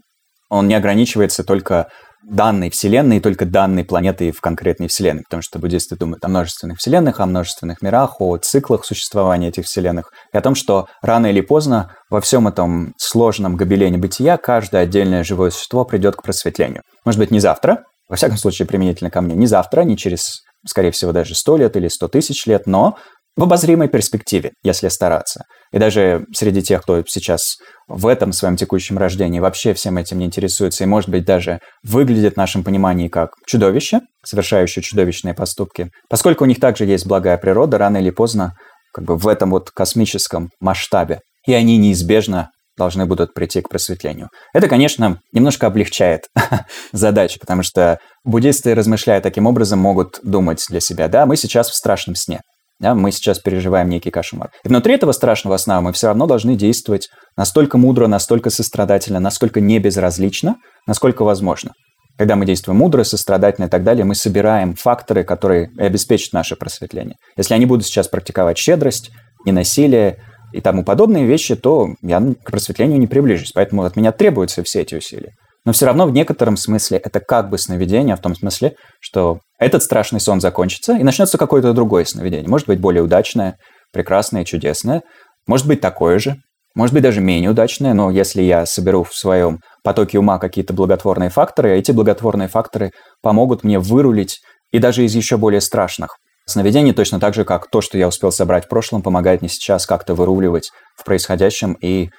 он не ограничивается только данной Вселенной, только данной планетой в конкретной Вселенной, потому что буддисты думают о множественных Вселенных, о множественных мирах, о циклах существования этих Вселенных, и о том, что рано или поздно во всем этом сложном гобелене бытия каждое отдельное живое существо придет к просветлению. Может быть, не завтра, во всяком случае, применительно ко мне, не завтра, не через, скорее всего, даже сто лет или сто тысяч лет, но в обозримой перспективе, если стараться. И даже среди тех, кто сейчас в этом своем текущем рождении вообще всем этим не интересуется и, может быть, даже выглядит в нашем понимании как чудовище, совершающее чудовищные поступки, поскольку у них также есть благая природа, рано или поздно, как бы в этом вот космическом масштабе, и они неизбежно должны будут прийти к просветлению. Это, конечно, немножко облегчает задачу, потому что буддисты, размышляя таким образом, могут думать для себя, да, мы сейчас в страшном сне, да, мы сейчас переживаем некий кошмар. И внутри этого страшного сна мы все равно должны действовать настолько мудро, настолько сострадательно, насколько не безразлично, насколько возможно. Когда мы действуем мудро, сострадательно и так далее, мы собираем факторы, которые обеспечат наше просветление. Если я не буду сейчас практиковать щедрость, ненасилие и тому подобные вещи, то я к просветлению не приближусь. Поэтому от меня требуются все эти усилия. Но все равно в некотором смысле это как бы сновидение, в том смысле, что этот страшный сон закончится, и начнется какое-то другое сновидение. Может быть, более удачное, прекрасное, чудесное. Может быть, такое же. Может быть, даже менее удачное, но если я соберу в своем потоке ума какие-то благотворные факторы, эти благотворные факторы помогут мне вырулить и даже из еще более страшных сновидений, точно так же, как то, что я успел собрать в прошлом, помогает мне сейчас как-то выруливать в происходящем и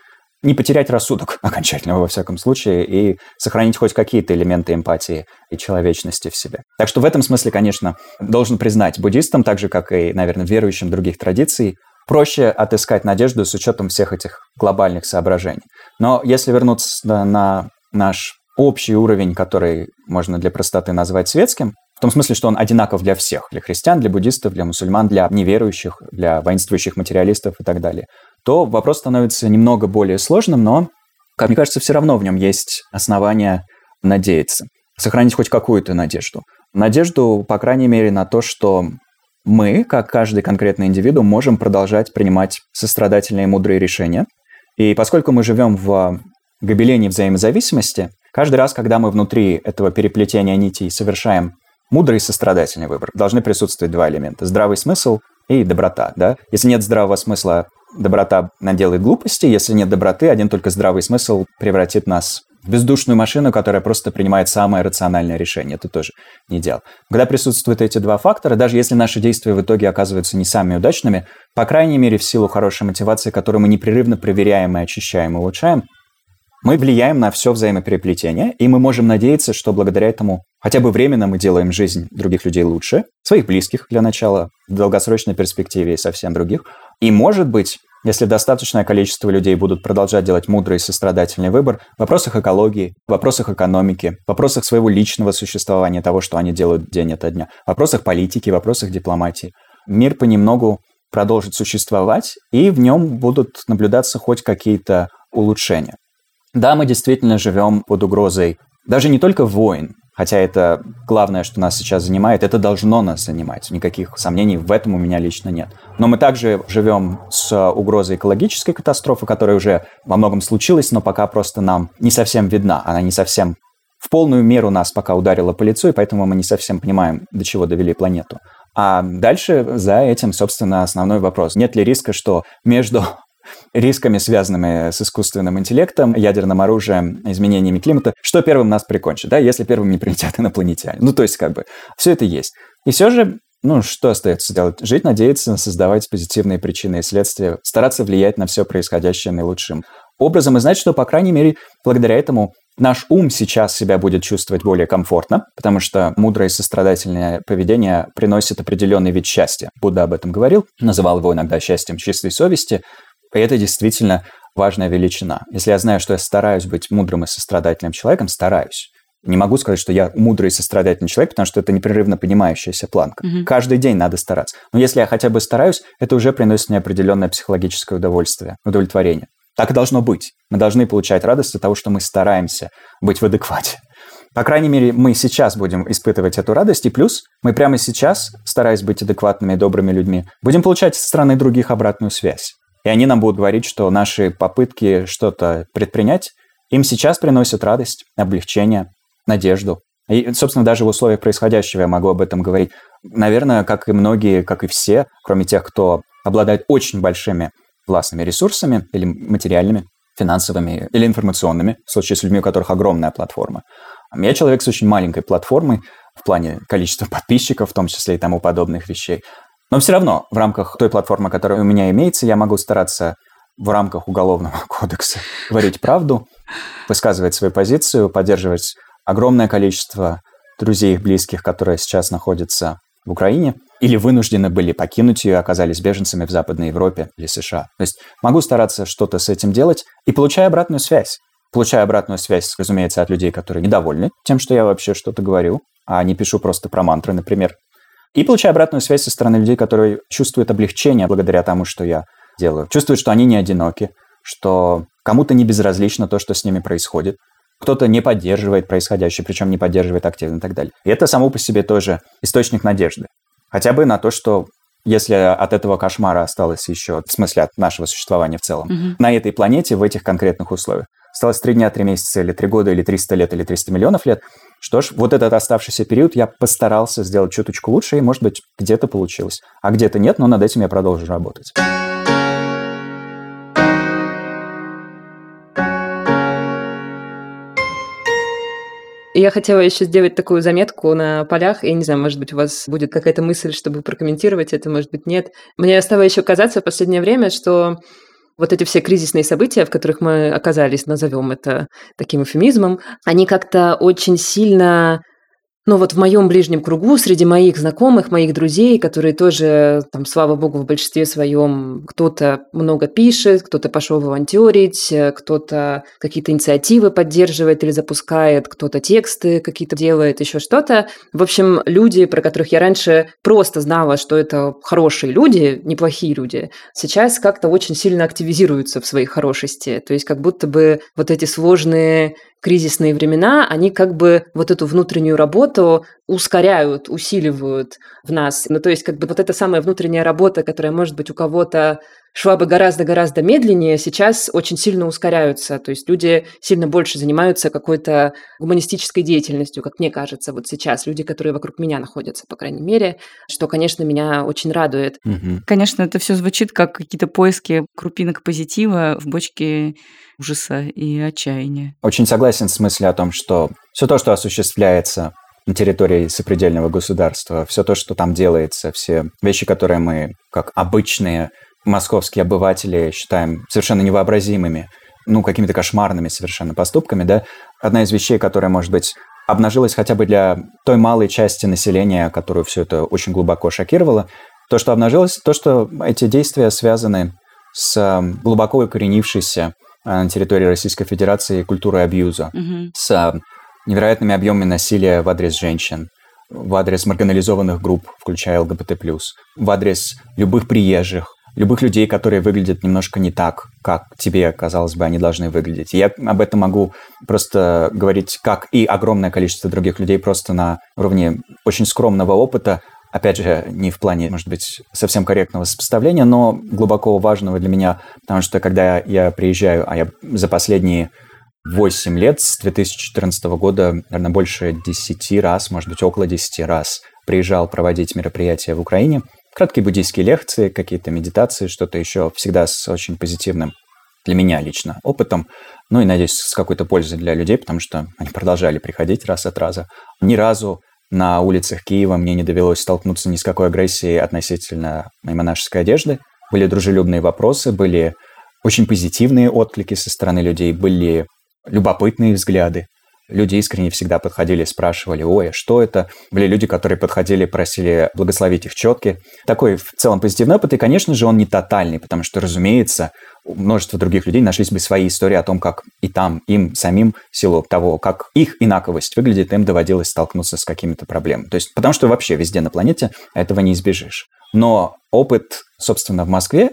не потерять рассудок окончательно, во всяком случае, и сохранить хоть какие-то элементы эмпатии и человечности в себе. Так что в этом смысле, конечно, должен признать буддистам, так же, как и, наверное, верующим других традиций, проще отыскать надежду с учетом всех этих глобальных соображений. Но если вернуться на наш общий уровень, который можно для простоты назвать светским, в том смысле, что он одинаков для всех, для христиан, для буддистов, для мусульман, для неверующих, для воинствующих материалистов и так далее, то вопрос становится немного более сложным, но, как мне кажется, все равно в нем есть основания надеяться, сохранить хоть какую-то надежду. Надежду, по крайней мере, на то, что мы, как каждый конкретный индивидуум, можем продолжать принимать сострадательные мудрые решения. И поскольку мы живем в гобелении взаимозависимости, каждый раз, когда мы внутри этого переплетения нитей совершаем мудрый и сострадательный выбор, должны присутствовать два элемента – здравый смысл и доброта. Да? Если нет здравого смысла, доброта наделает глупости. Если нет доброты, один только здравый смысл превратит нас в бездушную машину, которая просто принимает самое рациональное решение. Это тоже не идеал. Когда присутствуют эти два фактора, даже если наши действия в итоге оказываются не самыми удачными, по крайней мере, в силу хорошей мотивации, которую мы непрерывно проверяем и очищаем и улучшаем, мы влияем на все взаимопереплетение, и мы можем надеяться, что благодаря этому хотя бы временно мы делаем жизнь других людей лучше, своих близких для начала, в долгосрочной перспективе и совсем других. И может быть, если достаточное количество людей будут продолжать делать мудрый и сострадательный выбор в вопросах экологии, в вопросах экономики, в вопросах своего личного существования, того, что они делают день ото дня, в вопросах политики, в вопросах дипломатии, мир понемногу продолжит существовать, и в нем будут наблюдаться хоть какие-то улучшения. Да, мы действительно живем под угрозой даже не только войн, хотя это главное, что нас сейчас занимает, это должно нас занимать. Никаких сомнений в этом у меня лично нет. Но мы также живем с угрозой экологической катастрофы, которая уже во многом случилась, но пока просто нам не совсем видна. Она не совсем в полную меру нас пока ударила по лицу, и поэтому мы не совсем понимаем, до чего довели планету. А дальше за этим, собственно, основной вопрос. Нет ли риска, что между рисками, связанными с искусственным интеллектом, ядерным оружием, изменениями климата, что первым нас прикончит, да, если первым не прилетят инопланетяне. Ну, то есть, как бы, все это есть. И все же, ну, что остается делать? Жить, надеяться, создавать позитивные причины и следствия, стараться влиять на все происходящее наилучшим образом и знать, что, по крайней мере, благодаря этому наш ум сейчас себя будет чувствовать более комфортно, потому что мудрое и сострадательное поведение приносит определенный вид счастья. Будда об этом говорил, называл его иногда счастьем чистой совести, и это действительно важная величина. Если я знаю, что я стараюсь быть мудрым и сострадательным человеком, стараюсь. Не могу сказать, что я мудрый и сострадательный человек, потому что это непрерывно поднимающаяся планка. Угу. Каждый день надо стараться. Но если я хотя бы стараюсь, это уже приносит мне определенное психологическое удовольствие, удовлетворение. Так и должно быть. Мы должны получать радость от того, что мы стараемся быть в адеквате. По крайней мере, мы сейчас будем испытывать эту радость, и плюс мы прямо сейчас, стараясь быть адекватными и добрыми людьми, будем получать со стороны других обратную связь. И они нам будут говорить, что наши попытки что-то предпринять им сейчас приносят радость, облегчение, надежду. И, собственно, даже в условиях происходящего я могу об этом говорить. Наверное, как и многие, как и все, кроме тех, кто обладает очень большими властными ресурсами или материальными, финансовыми или информационными, в случае с людьми, у которых огромная платформа. Я человек с очень маленькой платформой в плане количества подписчиков, в том числе и тому подобных вещей. Но все равно в рамках той платформы, которая у меня имеется, я могу стараться в рамках Уголовного кодекса говорить правду, высказывать свою позицию, поддерживать огромное количество друзей и близких, которые сейчас находятся в Украине или вынуждены были покинуть ее, оказались беженцами в Западной Европе или США. То есть могу стараться что-то с этим делать и получаю обратную связь. Получаю обратную связь, разумеется, от людей, которые недовольны тем, что я вообще что-то говорю, а не пишу просто про мантры, например. И получаю обратную связь со стороны людей, которые чувствуют облегчение благодаря тому, что я делаю. Чувствуют, что они не одиноки, что кому-то не безразлично то, что с ними происходит. Кто-то не поддерживает происходящее, причем не поддерживает активно и так далее. И это само по себе тоже источник надежды. Хотя бы на то, что если от этого кошмара осталось еще, в смысле от нашего существования в целом, угу. на этой планете в этих конкретных условиях, осталось три дня, три месяца, или три года, или 300 лет, или 300 миллионов лет, что ж, вот этот оставшийся период я постарался сделать чуточку лучше, и, может быть, где-то получилось. А где-то нет, но над этим я продолжу работать. Я хотела еще сделать такую заметку на полях. Я не знаю, может быть, у вас будет какая-то мысль, чтобы прокомментировать это, может быть, нет. Мне стало еще казаться в последнее время, что вот эти все кризисные события, в которых мы оказались, назовем это таким эфемизмом, они как-то очень сильно но вот в моем ближнем кругу, среди моих знакомых, моих друзей, которые тоже, там, слава богу, в большинстве своем кто-то много пишет, кто-то пошел волонтерить, кто-то какие-то инициативы поддерживает или запускает, кто-то тексты какие-то делает, еще что-то. В общем, люди, про которых я раньше просто знала, что это хорошие люди, неплохие люди, сейчас как-то очень сильно активизируются в своей хорошести. То есть как будто бы вот эти сложные кризисные времена, они как бы вот эту внутреннюю работу ускоряют, усиливают в нас. Ну, то есть как бы вот эта самая внутренняя работа, которая, может быть, у кого-то шла бы гораздо-гораздо медленнее, сейчас очень сильно ускоряются. То есть люди сильно больше занимаются какой-то гуманистической деятельностью, как мне кажется, вот сейчас. Люди, которые вокруг меня находятся, по крайней мере, что, конечно, меня очень радует. Угу. Конечно, это все звучит как какие-то поиски крупинок позитива в бочке ужаса и отчаяния. Очень согласен с мыслью о том, что все то, что осуществляется на территории сопредельного государства, все то, что там делается, все вещи, которые мы, как обычные московские обыватели, считаем совершенно невообразимыми, ну, какими-то кошмарными совершенно поступками, да, одна из вещей, которая, может быть, обнажилась хотя бы для той малой части населения, которую все это очень глубоко шокировало, то, что обнажилось, то, что эти действия связаны с глубоко укоренившейся а, на территории Российской Федерации культуры абьюза, угу. с а, невероятными объемами насилия в адрес женщин, в адрес маргинализованных групп, включая ЛГБТ+, в адрес любых приезжих, любых людей, которые выглядят немножко не так, как тебе, казалось бы, они должны выглядеть. я об этом могу просто говорить, как и огромное количество других людей, просто на уровне очень скромного опыта, Опять же, не в плане, может быть, совсем корректного сопоставления, но глубоко важного для меня, потому что когда я приезжаю, а я за последние 8 лет, с 2014 года, наверное, больше 10 раз, может быть, около 10 раз приезжал проводить мероприятия в Украине. Краткие буддийские лекции, какие-то медитации, что-то еще, всегда с очень позитивным для меня лично опытом, ну и, надеюсь, с какой-то пользой для людей, потому что они продолжали приходить раз от раза. Ни разу на улицах Киева мне не довелось столкнуться ни с какой агрессией относительно моей монашеской одежды. Были дружелюбные вопросы, были очень позитивные отклики со стороны людей, были любопытные взгляды, Люди искренне всегда подходили, спрашивали, ой, а что это? Были люди, которые подходили, просили благословить их четки. Такой в целом позитивный опыт, и, конечно же, он не тотальный, потому что, разумеется, у множества других людей нашлись бы свои истории о том, как и там, им самим, в силу того, как их инаковость выглядит, им доводилось столкнуться с какими-то проблемами. То есть, потому что вообще везде на планете этого не избежишь. Но опыт, собственно, в Москве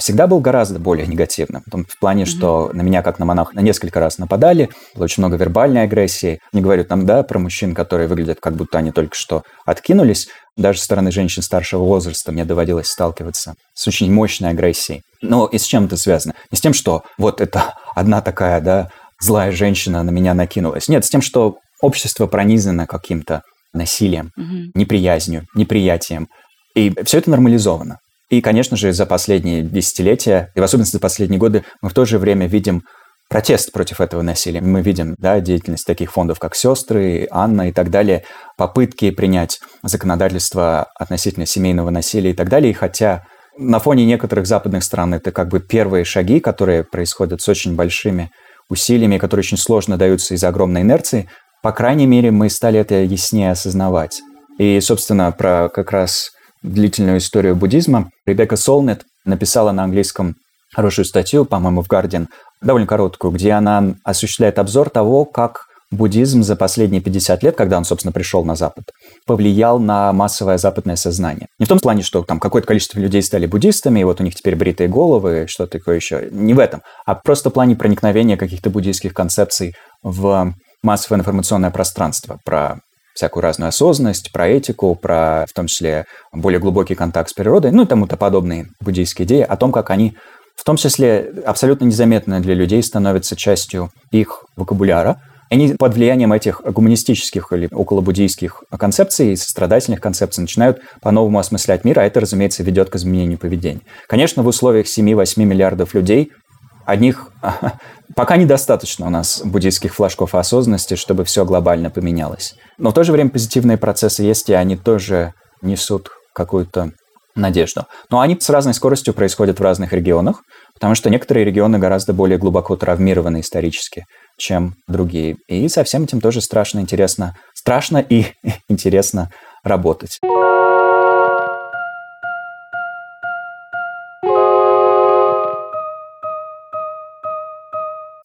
всегда был гораздо более негативным. В плане, mm-hmm. что на меня, как на монаха, на несколько раз нападали, было очень много вербальной агрессии. Не говорю там, да, про мужчин, которые выглядят, как будто они только что откинулись. Даже со стороны женщин старшего возраста мне доводилось сталкиваться с очень мощной агрессией. Но и с чем это связано? Не с тем, что вот это одна такая, да, злая женщина на меня накинулась. Нет, с тем, что общество пронизано каким-то насилием, mm-hmm. неприязнью, неприятием. И все это нормализовано. И, конечно же, за последние десятилетия, и в особенности за последние годы, мы в то же время видим протест против этого насилия. Мы видим да, деятельность таких фондов, как «Сестры», «Анна» и так далее, попытки принять законодательство относительно семейного насилия и так далее. И хотя на фоне некоторых западных стран это как бы первые шаги, которые происходят с очень большими усилиями, которые очень сложно даются из-за огромной инерции, по крайней мере, мы стали это яснее осознавать. И, собственно, про как раз длительную историю буддизма. Ребекка Солнет написала на английском хорошую статью, по-моему, в Guardian, довольно короткую, где она осуществляет обзор того, как буддизм за последние 50 лет, когда он, собственно, пришел на Запад, повлиял на массовое западное сознание. Не в том плане, что там какое-то количество людей стали буддистами, и вот у них теперь бритые головы, что-то такое еще. Не в этом, а просто в плане проникновения каких-то буддийских концепций в массовое информационное пространство, про всякую разную осознанность, про этику, про в том числе более глубокий контакт с природой, ну и тому-то подобные буддийские идеи о том, как они в том числе абсолютно незаметно для людей становятся частью их вокабуляра. Они под влиянием этих гуманистических или околобуддийских концепций, сострадательных концепций начинают по-новому осмыслять мир, а это, разумеется, ведет к изменению поведения. Конечно, в условиях 7-8 миллиардов людей одних пока недостаточно у нас буддийских флажков осознанности, чтобы все глобально поменялось. Но в то же время позитивные процессы есть, и они тоже несут какую-то надежду. Но они с разной скоростью происходят в разных регионах, потому что некоторые регионы гораздо более глубоко травмированы исторически, чем другие. И со всем этим тоже страшно интересно, страшно и интересно работать.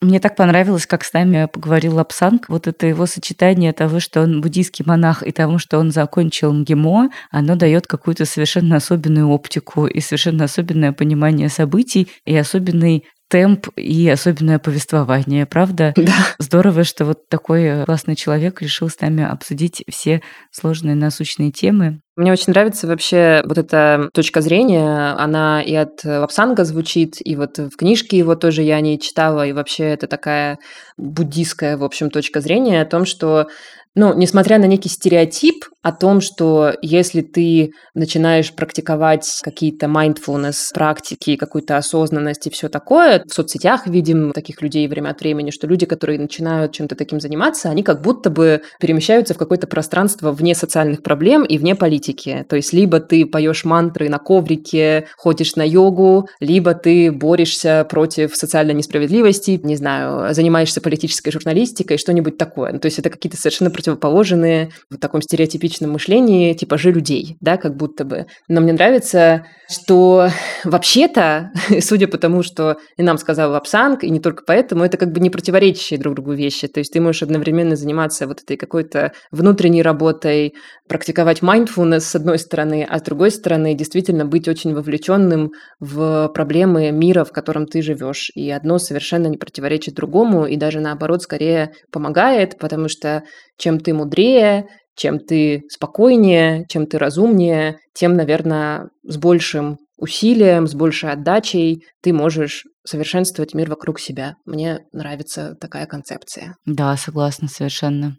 Мне так понравилось, как с нами поговорил Лапсанг. Вот это его сочетание того, что он буддийский монах, и того, что он закончил МГИМО, оно дает какую-то совершенно особенную оптику и совершенно особенное понимание событий и особенный темп и особенное повествование, правда? Да. Здорово, что вот такой э, классный человек решил с нами обсудить все сложные насущные темы. Мне очень нравится вообще вот эта точка зрения. Она и от Лапсанга звучит, и вот в книжке его тоже я не читала, и вообще это такая буддийская, в общем, точка зрения о том, что ну, несмотря на некий стереотип о том, что если ты начинаешь практиковать какие-то mindfulness практики, какую-то осознанность и все такое, в соцсетях видим таких людей время от времени, что люди, которые начинают чем-то таким заниматься, они как будто бы перемещаются в какое-то пространство вне социальных проблем и вне политики. То есть либо ты поешь мантры на коврике, ходишь на йогу, либо ты борешься против социальной несправедливости, не знаю, занимаешься политической журналистикой, что-нибудь такое. Ну, то есть это какие-то совершенно противоположные в таком стереотипичном мышлении типажи людей, да, как будто бы. Но мне нравится, что вообще-то, судя по тому, что и нам сказал Лапсанг, и не только поэтому, это как бы не противоречащие друг другу вещи. То есть ты можешь одновременно заниматься вот этой какой-то внутренней работой, практиковать mindfulness с одной стороны, а с другой стороны действительно быть очень вовлеченным в проблемы мира, в котором ты живешь. И одно совершенно не противоречит другому, и даже наоборот скорее помогает, потому что чем ты мудрее, чем ты спокойнее, чем ты разумнее, тем, наверное, с большим усилием, с большей отдачей ты можешь совершенствовать мир вокруг себя. Мне нравится такая концепция. Да, согласна совершенно.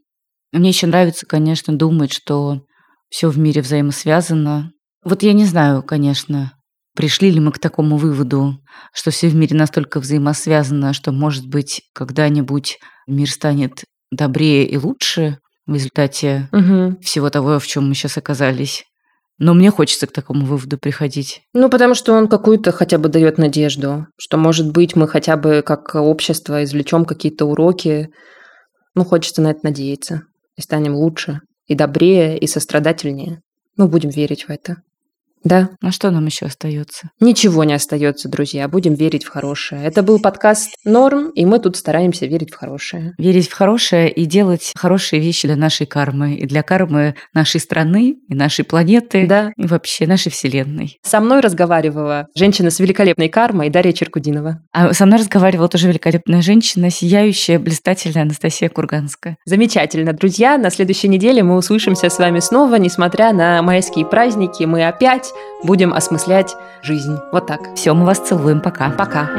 Мне еще нравится, конечно, думать, что все в мире взаимосвязано. Вот я не знаю, конечно, пришли ли мы к такому выводу, что все в мире настолько взаимосвязано, что, может быть, когда-нибудь мир станет добрее и лучше в результате угу. всего того, в чем мы сейчас оказались. Но мне хочется к такому выводу приходить. Ну, потому что он какую-то хотя бы дает надежду, что, может быть, мы хотя бы как общество извлечем какие-то уроки Ну, хочется на это надеяться. И станем лучше, и добрее, и сострадательнее. Мы будем верить в это. Да. А что нам еще остается? Ничего не остается, друзья. Будем верить в хорошее. Это был подкаст «Норм», и мы тут стараемся верить в хорошее. Верить в хорошее и делать хорошие вещи для нашей кармы, и для кармы нашей страны, и нашей планеты, да. и вообще нашей Вселенной. Со мной разговаривала женщина с великолепной кармой Дарья Черкудинова. А со мной разговаривала тоже великолепная женщина, сияющая, блистательная Анастасия Курганская. Замечательно, друзья. На следующей неделе мы услышимся с вами снова, несмотря на майские праздники. Мы опять будем осмыслять жизнь. Вот так. Все, мы вас целуем. Пока. Пока.